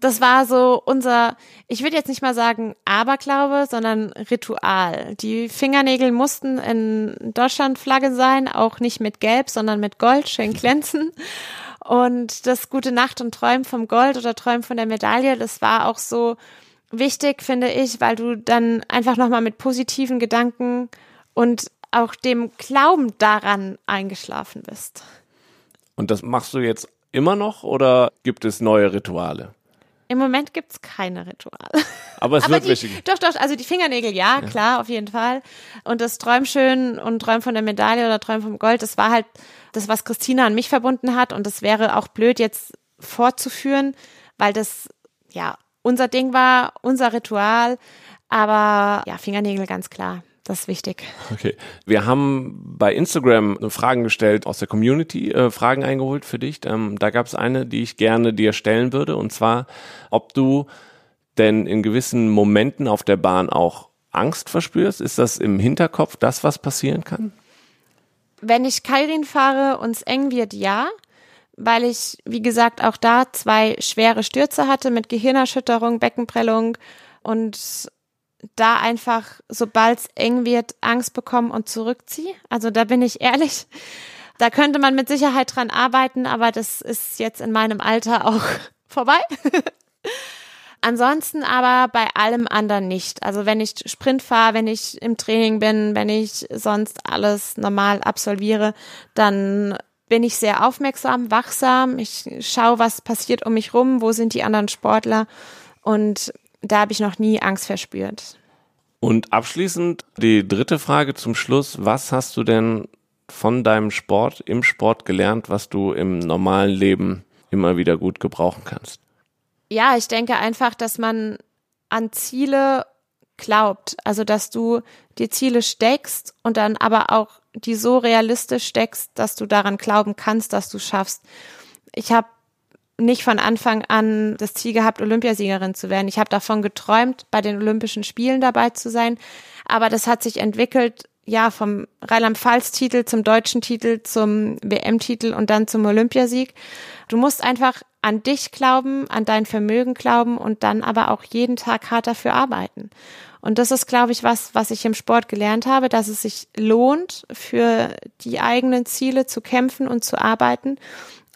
Das war so unser, ich würde jetzt nicht mal sagen Aberglaube, sondern Ritual. Die Fingernägel mussten in Deutschland Flagge sein, auch nicht mit Gelb, sondern mit Gold, schön [laughs] glänzen. Und das gute Nacht und Träumen vom Gold oder Träumen von der Medaille, das war auch so wichtig, finde ich, weil du dann einfach nochmal mit positiven Gedanken und auch dem Glauben daran eingeschlafen bist. Und das machst du jetzt immer noch oder gibt es neue Rituale? Im Moment gibt es keine Rituale. Aber es [laughs] Aber wird die, wichtig. Doch, doch, also die Fingernägel, ja, ja, klar, auf jeden Fall. Und das Träum schön und Träum von der Medaille oder Träum vom Gold, das war halt das, was Christina an mich verbunden hat. Und das wäre auch blöd jetzt fortzuführen, weil das, ja, unser Ding war, unser Ritual. Aber ja, Fingernägel ganz klar. Das ist wichtig. Okay. Wir haben bei Instagram Fragen gestellt aus der Community, äh, Fragen eingeholt für dich. Ähm, da gab es eine, die ich gerne dir stellen würde, und zwar, ob du denn in gewissen Momenten auf der Bahn auch Angst verspürst. Ist das im Hinterkopf das, was passieren kann? Wenn ich Kairin fahre und es eng wird, ja weil ich, wie gesagt, auch da zwei schwere Stürze hatte mit Gehirnerschütterung, Beckenprellung und da einfach, sobald es eng wird, Angst bekommen und zurückziehe. Also da bin ich ehrlich. Da könnte man mit Sicherheit dran arbeiten, aber das ist jetzt in meinem Alter auch [laughs] vorbei. [laughs] Ansonsten aber bei allem anderen nicht. Also wenn ich Sprint fahre, wenn ich im Training bin, wenn ich sonst alles normal absolviere, dann bin ich sehr aufmerksam, wachsam. Ich schaue, was passiert um mich rum, wo sind die anderen Sportler und da habe ich noch nie Angst verspürt. Und abschließend die dritte Frage zum Schluss. Was hast du denn von deinem Sport im Sport gelernt, was du im normalen Leben immer wieder gut gebrauchen kannst? Ja, ich denke einfach, dass man an Ziele glaubt. Also, dass du die Ziele steckst und dann aber auch die so realistisch steckst, dass du daran glauben kannst, dass du schaffst. Ich habe nicht von Anfang an das Ziel gehabt, Olympiasiegerin zu werden. Ich habe davon geträumt, bei den Olympischen Spielen dabei zu sein. Aber das hat sich entwickelt, ja, vom Rheinland-Pfalz-Titel zum deutschen Titel, zum WM-Titel und dann zum Olympiasieg. Du musst einfach an dich glauben, an dein Vermögen glauben und dann aber auch jeden Tag hart dafür arbeiten. Und das ist, glaube ich, was, was ich im Sport gelernt habe, dass es sich lohnt, für die eigenen Ziele zu kämpfen und zu arbeiten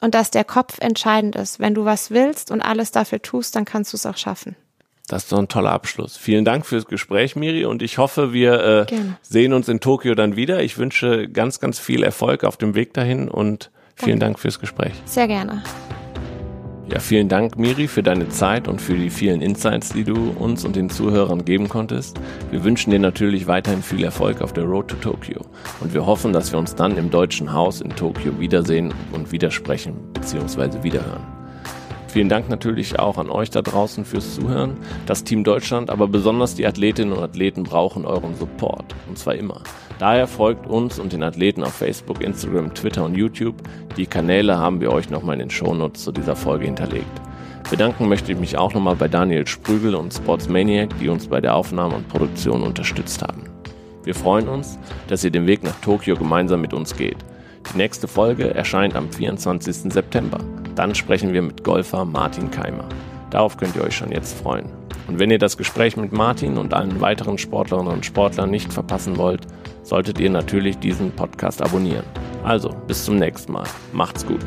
und dass der Kopf entscheidend ist. Wenn du was willst und alles dafür tust, dann kannst du es auch schaffen. Das ist doch ein toller Abschluss. Vielen Dank fürs Gespräch, Miri, und ich hoffe, wir äh, sehen uns in Tokio dann wieder. Ich wünsche ganz, ganz viel Erfolg auf dem Weg dahin und vielen Danke. Dank fürs Gespräch. Sehr gerne. Ja, vielen Dank, Miri, für deine Zeit und für die vielen Insights, die du uns und den Zuhörern geben konntest. Wir wünschen dir natürlich weiterhin viel Erfolg auf der Road to Tokyo und wir hoffen, dass wir uns dann im Deutschen Haus in Tokio wiedersehen und widersprechen bzw. wiederhören. Vielen Dank natürlich auch an euch da draußen fürs Zuhören. Das Team Deutschland, aber besonders die Athletinnen und Athleten brauchen euren Support. Und zwar immer. Daher folgt uns und den Athleten auf Facebook, Instagram, Twitter und YouTube. Die Kanäle haben wir euch nochmal in den Shownotes zu dieser Folge hinterlegt. Bedanken möchte ich mich auch nochmal bei Daniel Sprügel und Sportsmaniac, die uns bei der Aufnahme und Produktion unterstützt haben. Wir freuen uns, dass ihr den Weg nach Tokio gemeinsam mit uns geht. Die nächste Folge erscheint am 24. September. Dann sprechen wir mit Golfer Martin Keimer. Darauf könnt ihr euch schon jetzt freuen. Und wenn ihr das Gespräch mit Martin und allen weiteren Sportlerinnen und Sportlern nicht verpassen wollt, solltet ihr natürlich diesen Podcast abonnieren. Also, bis zum nächsten Mal. Macht's gut.